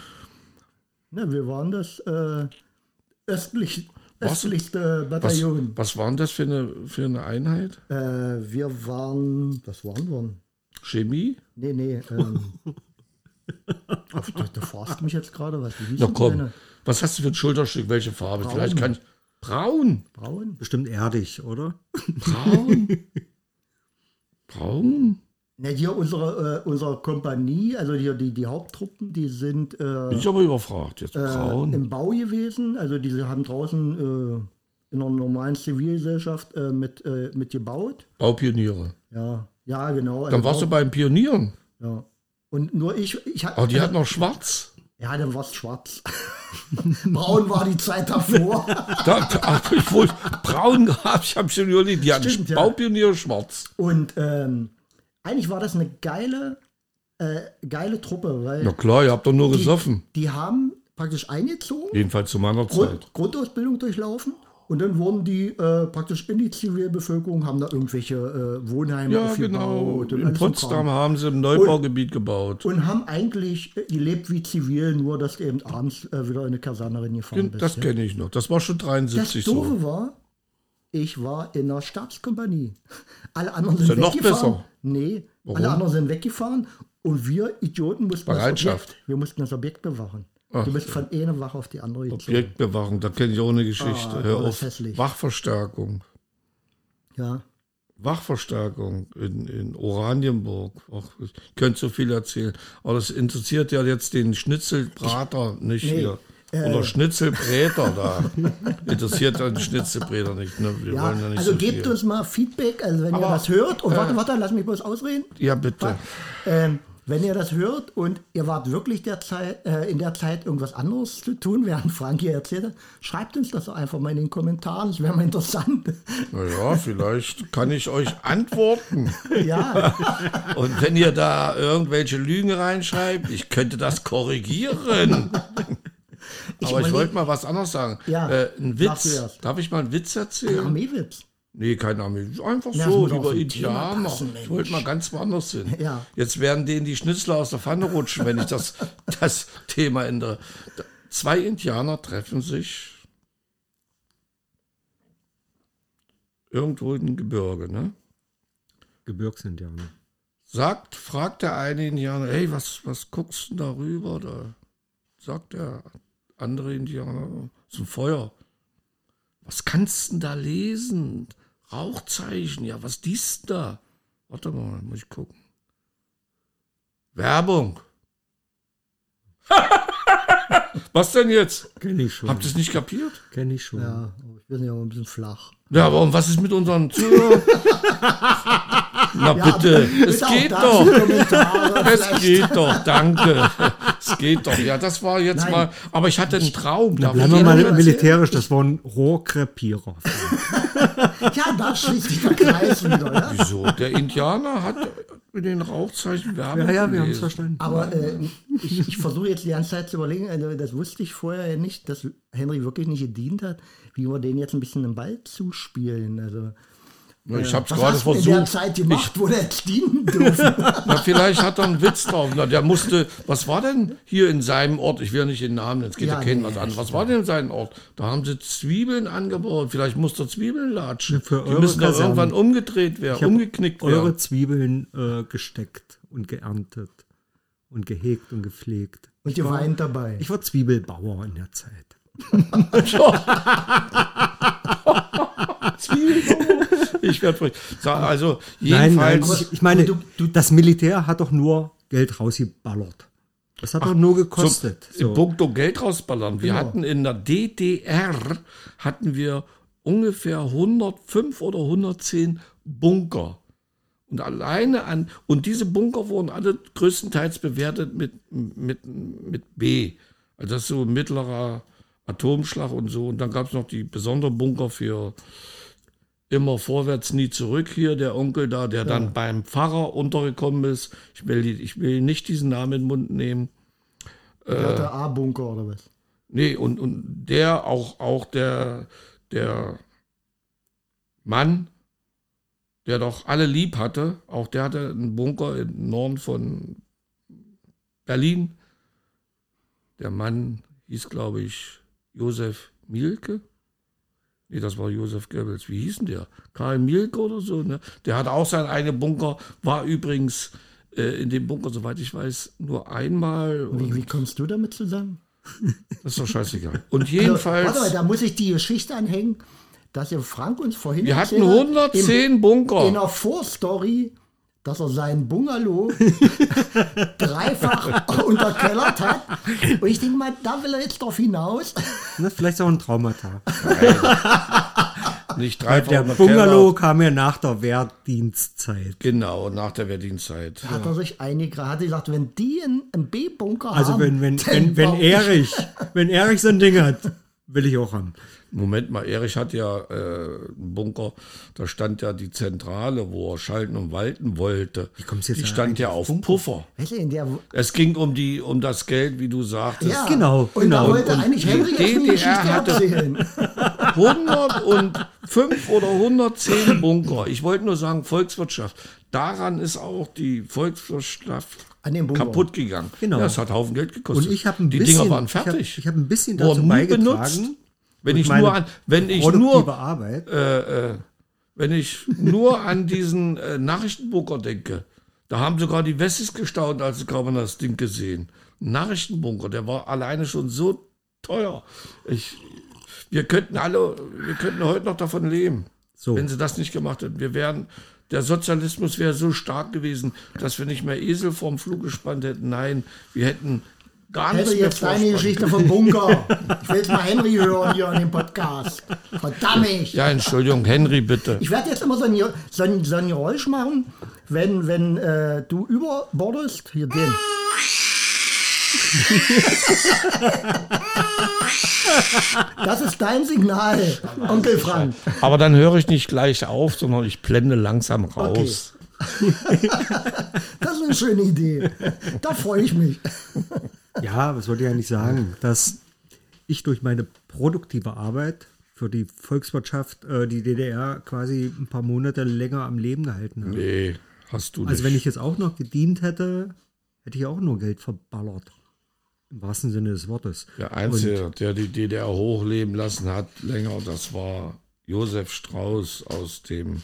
Ne, wir waren das äh, östlich,
Was?
östlichste
Was,
Bataillon.
was war denn das für eine, für eine Einheit?
Äh, wir waren. Was waren wir?
Chemie?
Nee, nee. Ähm, <laughs> da, da fragst du mich jetzt gerade, was wie hieß
Na komm, was hast du für ein Schulterstück? Welche Farbe? Vielleicht kann ich. Braun.
Braun?
Bestimmt erdig, oder?
Braun. <laughs> Braun?
Ne, hier unsere, äh, unsere Kompanie, also hier die, die Haupttruppen, die sind äh,
Bin ich aber überfragt. Jetzt
äh,
braun.
im Bau gewesen. Also diese haben draußen äh, in einer normalen Zivilgesellschaft äh, mit, äh, mit gebaut.
Baupioniere.
Ja, ja, genau.
Dann
also
warst du
Bau-
bei den Pionieren.
Ja. Und nur ich, ich hatte.
Aber die hatten noch schwarz.
Ja, dann war es schwarz. <laughs> Braun war die Zeit davor. <laughs>
Da, da, ich wollte braun gehabt. Ich habe schon überlegt, die hatten
Stimmt, ja.
Baupioniere schwarz.
Und ähm, eigentlich war das eine geile, äh, geile Truppe, weil
Na klar, ihr habt doch nur
die,
gesoffen.
die haben praktisch eingezogen,
Jedenfalls zu meiner Zeit.
Grund, Grundausbildung durchlaufen und dann wurden die äh, praktisch in die Zivilbevölkerung, haben da irgendwelche äh, Wohnheime
Ja,
aufgebaut.
genau.
und
In Potsdam haben sie im Neubaugebiet gebaut.
Und haben eigentlich äh, gelebt wie zivil, nur dass du eben abends äh, wieder in eine Kaserne gefahren bist.
Das
ja.
kenne ich noch. Das war schon
Das
73
Doofe
so.
war, ich war in der Stabskompanie. Alle anderen sind
noch
weggefahren.
besser.
Nee,
Warum?
alle anderen sind weggefahren und wir Idioten mussten
Bereitschaft.
das Objekt, wir mussten das Objekt bewachen.
Ach,
du bist von einer Wache auf die andere gezogen.
Objektbewachung, da kenne ich auch eine Geschichte.
Ah,
Hör auf.
hässlich.
Wachverstärkung.
Ja.
Wachverstärkung in, in Oranienburg. Ach, ich könnte so viel erzählen. Aber das interessiert ja jetzt den Schnitzelbrater nicht
Nee,
hier.
Äh.
Oder Schnitzelbräter da. interessiert den Schnitzelbräter nicht. Ne? Wir
ja,
wollen ja nicht
also
so
gebt
viel.
uns mal Feedback, also wenn ihr
Aber,
das hört. Und warte, warte, lass mich bloß ausreden.
Ja, bitte.
Ähm, wenn ihr das hört und ihr wart wirklich der Zeit, äh, in der Zeit irgendwas anderes zu tun, <laughs> während Frank hier erzählt hat, schreibt uns das doch einfach mal in den Kommentaren. Das wäre mal interessant.
Naja, vielleicht kann ich euch antworten. <laughs>
ja,
Und wenn ihr da irgendwelche Lügen reinschreibt, ich könnte das korrigieren. <laughs> Aber ich wollte mal was anderes sagen.
Ja,
äh, ein Witz. Darf ich mal einen Witz erzählen?
Armeewitz.
Nee, kein Armee. Einfach
Na, das
so, über
Thema
Indianer. ich wollte mal ganz woanders hin. <laughs>
Ja.
Jetzt werden denen die Schnitzler aus der Pfanne rutschen, wenn ich das, <laughs> das Thema ändere. Zwei Indianer treffen sich irgendwo im Gebirge, ne?
Gebirgsindianer.
Sagt, fragt der eine Indianer, hey, was, was guckst du da rüber? Da sagt der andere Indianer, zum Feuer. Was kannst du denn da lesen? Rauchzeichen, ja, was dies da? Warte mal, muss ich gucken. Werbung. <laughs> Was denn jetzt?
Kenn ich schon.
Habt ihr es nicht kapiert?
Kenn ich schon.
Ja, aber wir sind ja auch ein bisschen flach.
Ja, aber und was ist mit unseren Zuhörern? <laughs> Na bitte, es
bitte auch
geht doch. <laughs> Es
vielleicht.
geht doch, danke. Es geht doch. Ja, das war jetzt
Nein.
mal. Aber ich hatte einen Traum. Da
Bleiben wir mal militärisch, das war ein Rohrkrepierer. <laughs>
Ja, da schließt sich der Kreis wieder. Ja?
Wieso? Der Indianer hat mit den Rauchzeichen Werbung
Ja, ja, wir haben es verstanden.
Aber äh, ich, ich versuche jetzt die ganze Zeit zu überlegen, also das wusste ich vorher nicht, dass Henry wirklich nicht gedient hat, wie wir den jetzt ein bisschen im Ball zuspielen. Also,
Ja, Ich habe es
was
gerade
hast du in der
versucht.
Zeit gemacht, wo der jetzt dienen dürfen?
Na, <laughs> vielleicht hat er einen Witz drauf. Na, der musste, was war denn hier in seinem Ort? Ich will ja nicht den Namen, nennen, es geht ja,
Ja,
keinen
nee,
was an. Was war denn in seinem Ort? Da haben sie Zwiebeln angebaut. Vielleicht musste er Zwiebeln latschen.
Für
Die
eure
müssen doch
Kasernen.
irgendwann umgedreht werden,
Ich
umgeknickt
eure
werden.
Zwiebeln äh, gesteckt und geerntet und gehegt und gepflegt.
Und ihr weint dabei.
Ich war Zwiebelbauer in der Zeit. <laughs> <laughs>
Zwiebeln. Ich werde verrückt. So, Also
Nein, nein,
jedenfalls.
ich, ich meine,
du-
das Militär hat doch nur Geld rausgeballert. Das hat doch nur gekostet.
So, in
So.
puncto Geld rausballern. Wir
Genau.
hatten in der DDR hatten wir ungefähr 105 oder 110 Bunker. Und alleine an, und diese Bunker wurden alle größtenteils bewertet mit, mit, mit B. Also das ist so mittlerer Atomschlag und so. Und dann gab es noch die besonderen Bunker für immer vorwärts, nie zurück hier, der Onkel da, der dann beim Pfarrer untergekommen ist. Ich will, ich will nicht diesen Namen in den Mund nehmen.
Der hatte A-Bunker oder was?
Nee, und, und der, auch, auch der, der Mann, der doch alle lieb hatte, auch der hatte einen Bunker im Norden von Berlin. Der Mann hieß, glaube ich, Josef Mielke. Nee, das war Josef Goebbels. Wie hieß denn der? Karl Mielke oder so, ne? Der hatte auch seinen eigenen Bunker, war übrigens äh, in dem Bunker, soweit ich weiß, nur einmal.
Wie, wie kommst du damit zusammen?
Das ist doch scheißegal. Und
Also,
jedenfalls,
warte mal, da muss ich die Geschichte anhängen, dass ihr Frank uns vorhin
wir hatten
erzählt hat,
110
in
Bunker.
einer Vorstory, dass er seinen Bungalow <laughs> dreifach unterkellert hat. Und ich denke mal, da will er jetzt drauf hinaus.
Ne, vielleicht auch ein Traumata.
Nicht dreifach
Der Bungalow kam ja nach der Wehrdienstzeit.
Genau, nach der Wehrdienstzeit.
Hat er sich eingegraben, hat gesagt, wenn die einen, einen B-Bunker
Also
haben,
wenn, wenn,
dann
wenn, wenn
ich-
Erich, wenn Erich so ein Ding hat, will ich auch haben.
Moment mal, Erich hat ja äh, einen Bunker, da stand ja die Zentrale, wo er schalten und walten wollte.
kommst du jetzt
die stand ja auf Puffer.
In der,
Es ging um die um das Geld, wie du sagtest.
ja,
Genau,
Und da
genau.
wollte
Und
eigentlich
die
jetzt eine
DDR hatte-
erzählen. <laughs>
105 oder 110 Bunker. Ich wollte nur sagen, Volkswirtschaft. Daran ist auch die Volkswirtschaft
An dem Bunker.
kaputt gegangen.
Genau.
Ja, es hat Haufen Geld gekostet.
Und ich habe ein
die
bisschen,
Dinger waren
hab-
fertig.
Ich habe ein bisschen
Wurden
dazu
nie
beigetragen.
benutzt. Wenn ich nur an, wenn ich nur,
Arbeit.
äh, wenn ich nur an diesen äh, Nachrichtenbunker denke, da haben sogar die Wessis gestaunt, als sie kaum das Ding gesehen. Nachrichtenbunker, der war alleine schon so teuer. Ich, wir könnten alle, wir könnten heute noch davon leben,
So.
wenn sie das nicht gemacht hätten. Wir wären, der Sozialismus wäre so stark gewesen, dass wir nicht mehr Esel vorm Flug gespannt hätten. Nein, wir hätten gar nichts mehr
jetzt deine Geschichte vom Bunker. Ich will jetzt mal Henry hören hier in dem Podcast. Verdammt.
Ja, Entschuldigung, Henry, bitte.
Ich werde jetzt immer so ein, so ein, so ein Geräusch machen, wenn, wenn äh, du überbordest. Hier den. <laughs> <laughs> Das ist dein Signal, Onkel Frank.
Aber dann höre ich nicht gleich auf, sondern ich blende langsam raus. <laughs>
Das ist eine schöne Idee. Da freue ich mich.
Ja, was wollte ich eigentlich sagen? Dass ich durch meine produktive Arbeit für die Volkswirtschaft äh, die DDR quasi ein paar Monate länger am Leben gehalten habe.
Nee, hast du nicht.
Also wenn ich jetzt auch noch gedient hätte, hätte ich auch nur Geld verballert. Im wahrsten Sinne des Wortes.
Der Einzige, der die DDR hochleben lassen hat, länger, das war Josef Strauß aus dem,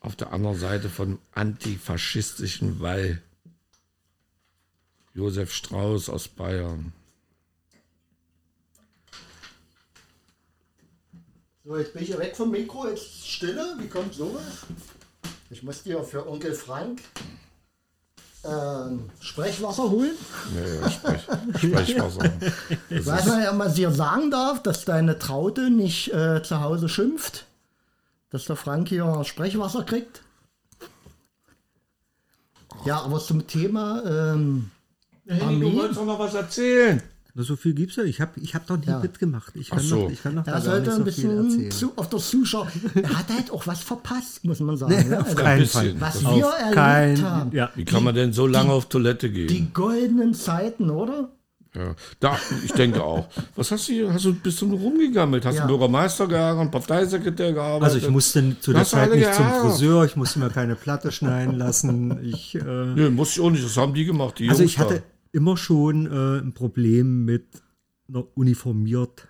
auf der anderen Seite von antifaschistischen Wall. Josef Strauß aus Bayern.
So, jetzt bin ich weg vom Mikro, jetzt Stille. Wie kommt sowas? Ich muss dir für Onkel Frank ähm, Sprechwasser holen.
Ja, ja, Sprech, Sprechwasser. <laughs>
Weiß man ja, ob man dir sagen darf, dass deine Traute nicht äh, zu Hause schimpft, dass der Frank hier Sprechwasser kriegt. Ja, aber zum Thema ähm,
Henning, du wolltest doch noch was erzählen.
Na, so viel gibt's ja. Ich habe ich hab doch nie
Ja.
mitgemacht. Ich kann,
so.
noch, ich kann noch
er
da
heute
nicht
ein
so viel
bisschen
erzählen.
zu, auf der Zuschauer. Er hat halt auch was verpasst, muss man sagen. ne?
auf
Also,
keinen. Fall.
was
Auf
wir erlebt
kein,
haben.
Ja.
Wie kann man denn so lange auf Toilette gehen?
Die goldenen Zeiten, oder?
Ja, da, ich denke auch. Was hast du hier? Hast du, bist du nur rumgegammelt? Hast
Ja.
du Bürgermeister geärgert, Parteisekretär gearbeitet?
Also ich musste zu der Zeit nicht zum? Friseur, ich musste mir keine Platte schneiden lassen. Ich, äh,
Nö, muss ich auch nicht. Das haben die gemacht. Die
also
Jungs
ich hatte immer schon äh, ein Problem mit einer Uniformiertheit.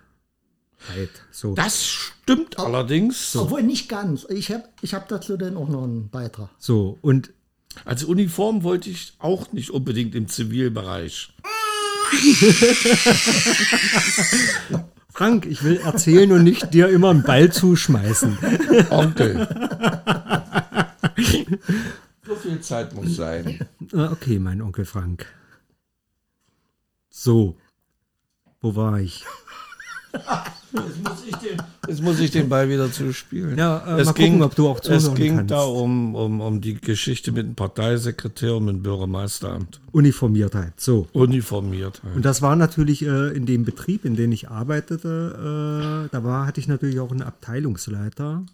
So.
Da. Das stimmt allerdings.
Obwohl nicht ganz. Ich habe ich hab dazu dann auch noch einen Beitrag.
so. Und
Als Uniform wollte ich auch nicht unbedingt im Zivilbereich. <laughs>
Frank, ich will erzählen und nicht dir immer einen Ball zuschmeißen. <laughs>
Onkel. <laughs> so viel Zeit muss sein.
Ah, Okay, mein Onkel Frank. So. Wo war ich?
Jetzt muss ich den, jetzt muss ich den Ball wieder zuspielen.
Ja, äh, mal gucken, ob du auch
Es ging
kannst.
da um, um, um die Geschichte mit dem Parteisekretär und dem Bürgermeisteramt.
Uniformiertheit. So.
Uniformiert.
Und das war natürlich äh, in dem Betrieb, in dem ich arbeitete, äh, da war, hatte ich natürlich auch einen Abteilungsleiter.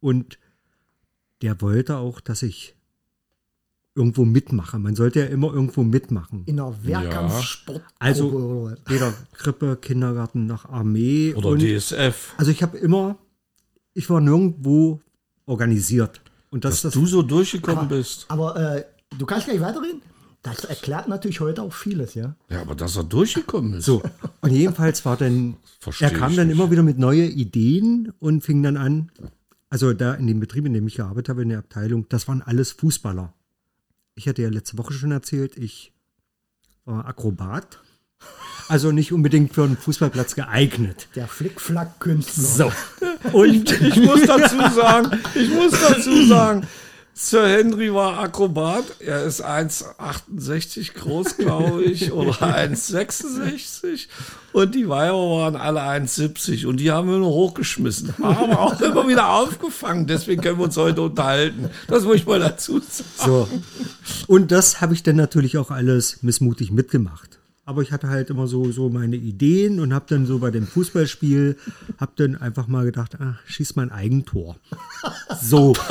Und der wollte auch, dass ich irgendwo mitmache. Man sollte ja immer irgendwo mitmachen.
In einer Wehrkampfsport.
Also weder Krippe, Kindergarten noch Armee.
Oder
und,
DSF.
also ich habe immer, ich war nirgendwo organisiert. Und das,
Dass
das
du so durchgekommen bist.
Aber äh, du kannst gleich weiterreden. Das erklärt natürlich heute auch vieles, ja.
Ja, aber dass er durchgekommen ist.
So, und jedenfalls war dann, er kam dann
nicht.
immer wieder mit neuen Ideen und fing dann an, also da in dem Betrieb, in dem ich gearbeitet habe, in der Abteilung, das waren alles Fußballer. Ich hatte ja letzte Woche schon erzählt, ich war Akrobat. Also nicht unbedingt für einen Fußballplatz geeignet.
Der Flickflack-Künstler.
So. Und
Ich muss dazu sagen, ich muss dazu sagen, Sir Henry war Akrobat. Er ist 1,68 groß, glaube ich, <laughs> oder 1,66. Und die Weiber waren alle 1,70. Und die haben wir nur hochgeschmissen. Haben auch <laughs> immer wieder aufgefangen. Deswegen können wir uns heute unterhalten. Das muss ich mal dazu sagen.
So. Und das habe ich dann natürlich auch alles missmutig mitgemacht. Aber ich hatte halt immer so, so meine Ideen und habe dann so bei dem Fußballspiel, habe dann einfach mal gedacht, ach, schieß mein Eigentor. So. <laughs>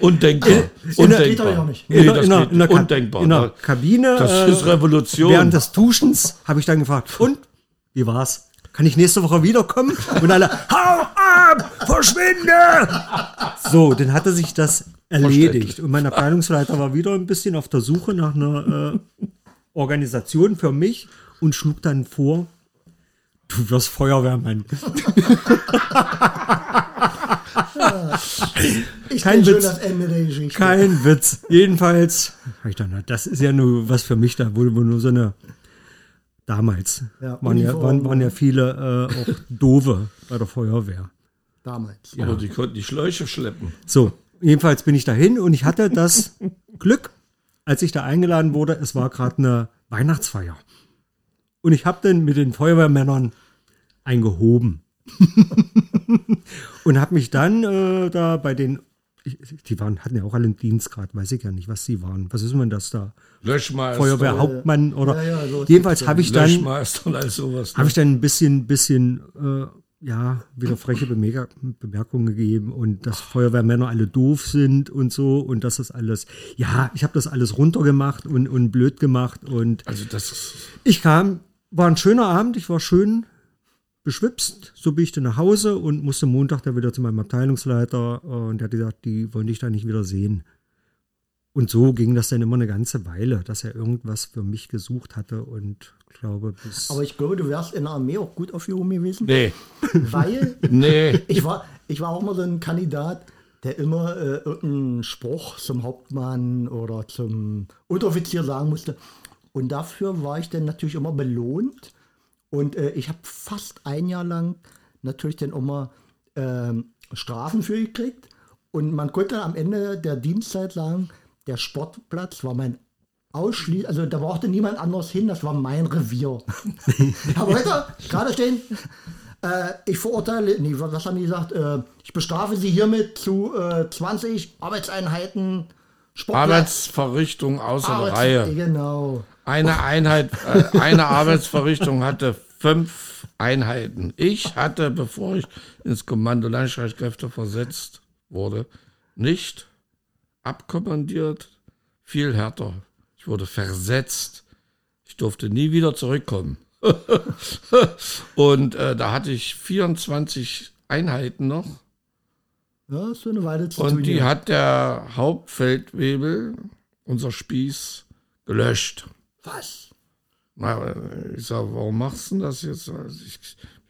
Undenkbar. Undenkbar. Nee, das geht
in der,
undenkbar.
in der Kabine.
Das
äh,
ist Revolution.
Während des Duschens habe ich dann gefragt, und? Wie war's? Kann ich nächste Woche wiederkommen? Und alle, hau ab! Verschwinde! So, dann hatte sich das erledigt. Und mein Abteilungsleiter war wieder ein bisschen auf der Suche nach einer äh, Organisation für mich und schlug dann vor, du wirst Feuerwehrmann. <laughs>
Ich
Kein Witz. Kein Witz. Jedenfalls, ich dann, das ist ja nur was für mich, da wurde nur so eine, damals
Ja,
waren, ja, waren, waren ja viele äh, auch Dove bei der Feuerwehr.
Damals.
Aber die konnten die Schläuche schleppen.
So, jedenfalls bin ich dahin und ich hatte das <laughs> Glück, als ich da eingeladen wurde, es war gerade eine Weihnachtsfeier. Und ich habe dann mit den Feuerwehrmännern eingehoben. <laughs> und habe mich dann äh, da bei den, ich- die waren, hatten ja auch alle einen Dienstgrad, weiß ich ja nicht, was sie waren. Was ist man das da?
Löschmeister.
Feuerwehrhauptmann oder
Ja, ja, so
jedenfalls habe ich dann
Löschmeister und all sowas.
habe ich dann ein bisschen, bisschen, äh, ja, wieder freche Bemerk Bemerkungen gegeben und dass Feuerwehrmänner alle doof sind und so und das ist alles, ja, ich habe das alles runtergemacht und, und blöd gemacht und
Also das
ich kam, war ein schöner Abend, ich war schön beschwipst, so bin ich dann nach Hause und musste Montag dann wieder zu meinem Abteilungsleiter und der hat gesagt, die wollen dich da nicht wieder sehen. Und so ging das dann immer eine ganze Weile, dass er irgendwas für mich gesucht hatte und glaube bis
Aber ich glaube, du wärst in der Armee auch gut aufgehoben gewesen,
nee, <laughs>
weil
nee. <laughs>
ich war, ich war auch mal so ein Kandidat, der immer äh, irgendeinen Spruch zum Hauptmann oder zum Unteroffizier sagen musste. Und dafür war ich dann natürlich immer belohnt. Und äh, ich habe fast ein Jahr lang natürlich dann immer ähm, Strafen für gekriegt. Und man konnte am Ende der Dienstzeit sagen, der Sportplatz war mein Ausschließ, also da brauchte niemand anderes hin, das war mein Revier. <laughs> Aber heute, gerade stehen, äh, ich verurteile, nee, was haben die gesagt? Äh, ich bestrafe sie hiermit zu äh, 20 Arbeitseinheiten Sportplatz.
Arbeitsverrichtung außer
Arbeits-
Reihe.
Genau.
Eine Einheit, äh, eine Arbeitsverrichtung hatte fünf Einheiten. Ich hatte, bevor ich ins Kommando Landstreitkräfte versetzt wurde, nicht abkommandiert, viel härter. Ich wurde versetzt. Ich durfte nie wieder zurückkommen. <laughs> Und äh, da hatte ich 24 Einheiten noch.
Ja, ist so eine Weile zu tun.
Und die
ja.
hat der Hauptfeldwebel, unser Spieß, gelöscht.
Was?
Na, ich sage, warum machst du denn das jetzt? Ich,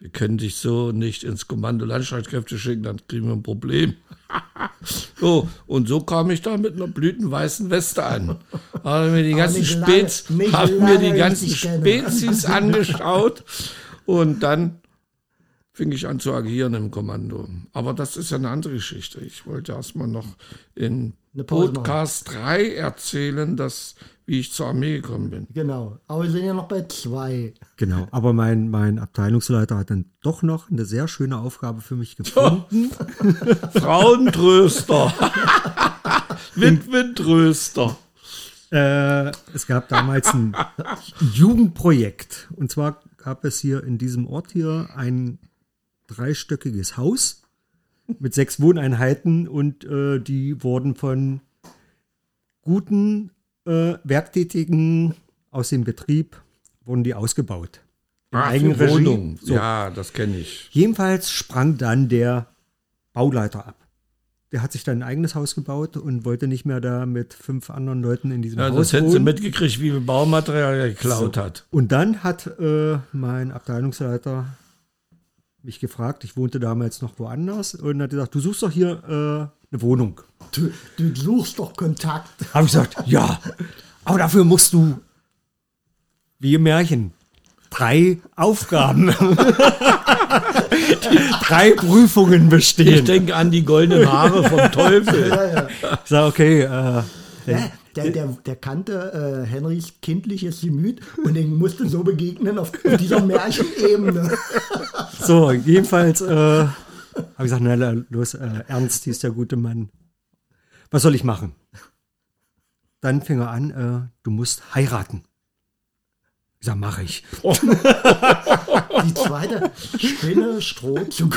wir können dich so nicht ins Kommando Landstreitkräfte schicken, dann kriegen wir ein Problem. <laughs> so, und so kam ich da mit einer blütenweißen Weste an. Habe mir die ganzen Spez, habe mir die ganzen. Spezies angeschaut und dann fing ich an zu agieren im Kommando. Aber das ist ja eine andere Geschichte. Ich wollte erstmal noch in
machen.
Podcast 3 erzählen, dass, wie ich zur Armee gekommen bin.
Genau. Aber wir sind ja noch bei zwei.
Genau, aber mein, mein Abteilungsleiter hat dann doch noch eine sehr schöne Aufgabe für mich gefunden. <laughs>
Frauentröster. <laughs> Witwentröster.
Äh, es gab damals ein Jugendprojekt. Und zwar gab es hier in diesem Ort hier ein dreistöckiges Haus mit sechs Wohneinheiten und äh, die wurden von guten äh, Werktätigen aus dem Betrieb wurden die ausgebaut. In
Ach. Wohnung.
So.
Ja, das kenne ich.
Jedenfalls sprang dann der Bauleiter ab. Der hat sich dann ein eigenes Haus gebaut und wollte nicht mehr da mit fünf anderen Leuten in diesem
Ja,
Haus
das hätten sie
wohnen.
mitgekriegt, wie viel Baumaterial er geklaut hat.
Und dann hat äh, mein Abteilungsleiter mich gefragt, ich wohnte damals noch woanders und hat gesagt, du suchst doch hier äh, eine Wohnung.
Du, du suchst doch Kontakt.
Habe ich gesagt, ja, aber dafür musst du, wie im Märchen, drei Aufgaben, <laughs> drei Prüfungen
Ich
bestehen.
denke an die goldenen Haare vom Teufel.
Ich sage, okay, äh,
Ja, der, der, der kannte äh, Henrys kindliches Gemüt und den musste so begegnen auf, auf dieser Märchenebene.
so, jedenfalls äh, habe ich gesagt, na, los, äh, Ernst hieß der gute Mann. Was soll ich machen? Dann fing er an, äh, du musst heiraten. Ich sag, mache ich. <laughs>
Die zweite Spinne, Stroh zu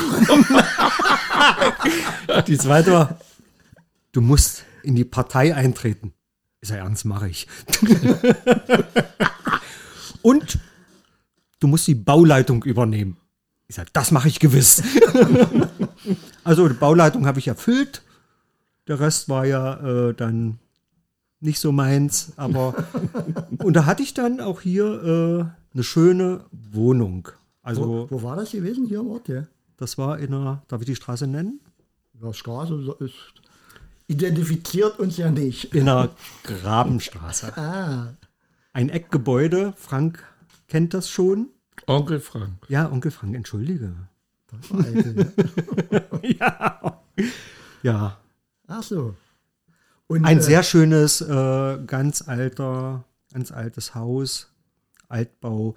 Die zweite war, du musst in die Partei eintreten. Ich sag, ernst, mache ich. <laughs> Und du musst die Bauleitung übernehmen. Ich sag, das mache ich gewiss. <laughs> also die Bauleitung habe ich erfüllt. Der Rest war ja äh, dann nicht so meins, aber und da hatte ich dann auch hier äh, eine schöne Wohnung. Also
Wo, wo war das gewesen? Hier im Ort, ja?
das war in einer, darf ich die Straße nennen?
Ja, Straße ist, identifiziert uns ja nicht.
In der Grabenstraße.
Ah,
Ein Eckgebäude, Frank kennt das schon.
Onkel Frank.
Ja, Onkel Frank, entschuldige.
eitel, <laughs> ja.
Ja.
Ach so. Und,
ein
äh,
sehr schönes, äh, ganz alter, ganz altes Haus, Altbau.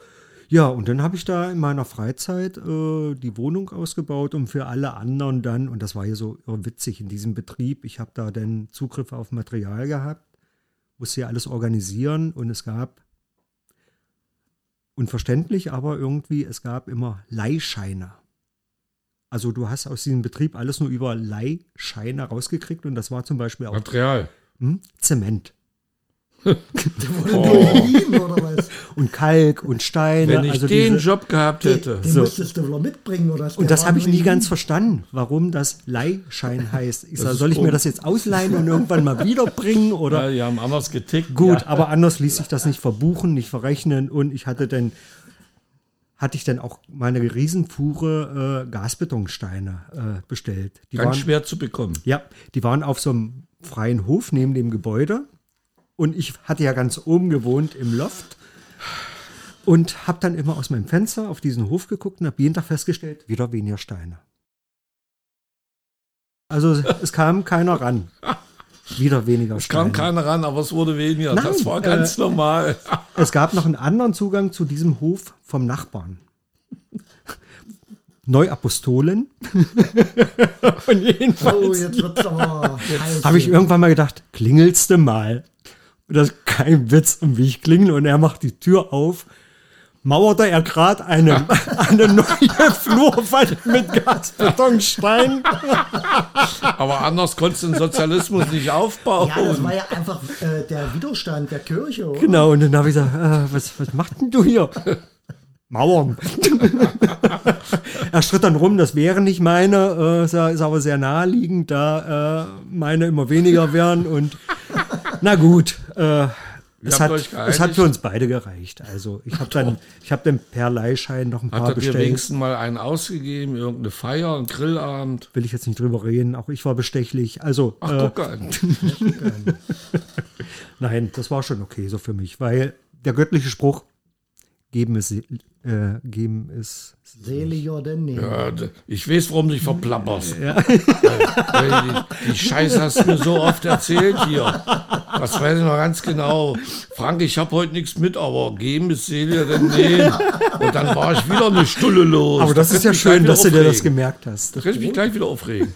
Ja, und dann habe ich da in meiner Freizeit äh, die Wohnung ausgebaut und für alle anderen dann, und das war ja so witzig in diesem Betrieb, ich habe da dann Zugriff auf Material gehabt, musste ja alles organisieren und es gab, unverständlich, aber irgendwie, es gab immer Leihscheine. Also du hast aus diesem Betrieb alles nur über Leihscheine rausgekriegt und das war zum Beispiel auch
Material.
hm, Zement
Oh,
Lieben, oder was?
und Kalk und Steine.
wenn ich
also
den
diese,
Job gehabt hätte.
Den
So.
musstest du wohl mitbringen, oder?
und das habe ich nie ganz verstanden, warum das Leihschein heißt. Ich sag, soll ich mir das jetzt ausleihen und irgendwann mal wiederbringen <laughs> oder?
Ja, die haben anders getickt.
Gut,
Ja.
aber anders ließ sich das nicht verbuchen, nicht verrechnen und ich hatte dann hatte ich dann auch meine Riesenfuhre äh, Gasbetonsteine äh, bestellt. Die
Ganz
waren,
schwer zu bekommen.
Ja, die waren auf so einem freien Hof neben dem Gebäude. Und ich hatte ja ganz oben gewohnt im Loft. Und habe dann immer aus meinem Fenster auf diesen Hof geguckt und habe jeden Tag festgestellt, wieder weniger Steine. Also es kam keiner ran. Wieder weniger
Es kam
Steine.
keiner ran, aber es wurde weniger.
Nein,
das war ganz
äh,
normal.
Es gab noch einen anderen Zugang zu diesem Hof vom Nachbarn. Neuapostolen. <laughs> Und jedenfalls
Oh, jetzt wird's aber heiß
habe ich irgendwann mal gedacht, klingelst du mal. Das ist kein Witz, um wie ich klingel. Und er macht die Tür auf, mauerte er gerade eine, <laughs> eine neue Flurwand mit Gasbetonstein.
Aber anders konntest du den Sozialismus nicht aufbauen.
Ja, das war ja einfach äh, der Widerstand der Kirche, oder?
Genau, und dann habe ich gesagt, äh, was, was macht denn du hier? Mauern. er schritt dann rum, das wäre nicht meine, äh, ist ist aber sehr naheliegend, da äh, meine immer weniger wären und na gut, äh, es, hat, es hat für uns beide gereicht. Also ich habe dann, <laughs> ich habe dann per Leihschein noch ein paar
Hat dir
bestellt.
wenigstens mal einen ausgegeben, irgendeine Feier, einen Grillabend?
Will ich jetzt nicht drüber reden, auch ich war bestechlich. Also
Ach,
äh,
guck an. <laughs> <laughs>
nein, das war schon okay so für mich, weil der göttliche Spruch, geben ist, äh, geben ist
Seliger denn nicht.
Ja, ich weiß, warum du dich verplapperst. Weil, weil die, die Scheiße hast du mir so oft erzählt hier. Das weiß ich noch ganz genau. Frank, ich habe heute nichts mit, aber geben ist Celia denn nehmen. Und dann war ich wieder eine Stulle los.
Aber das
Da
ist ja schön, dass du
wieder
dir das
aufregen.
gemerkt hast.
Da könnte ich mich gleich wieder aufregen.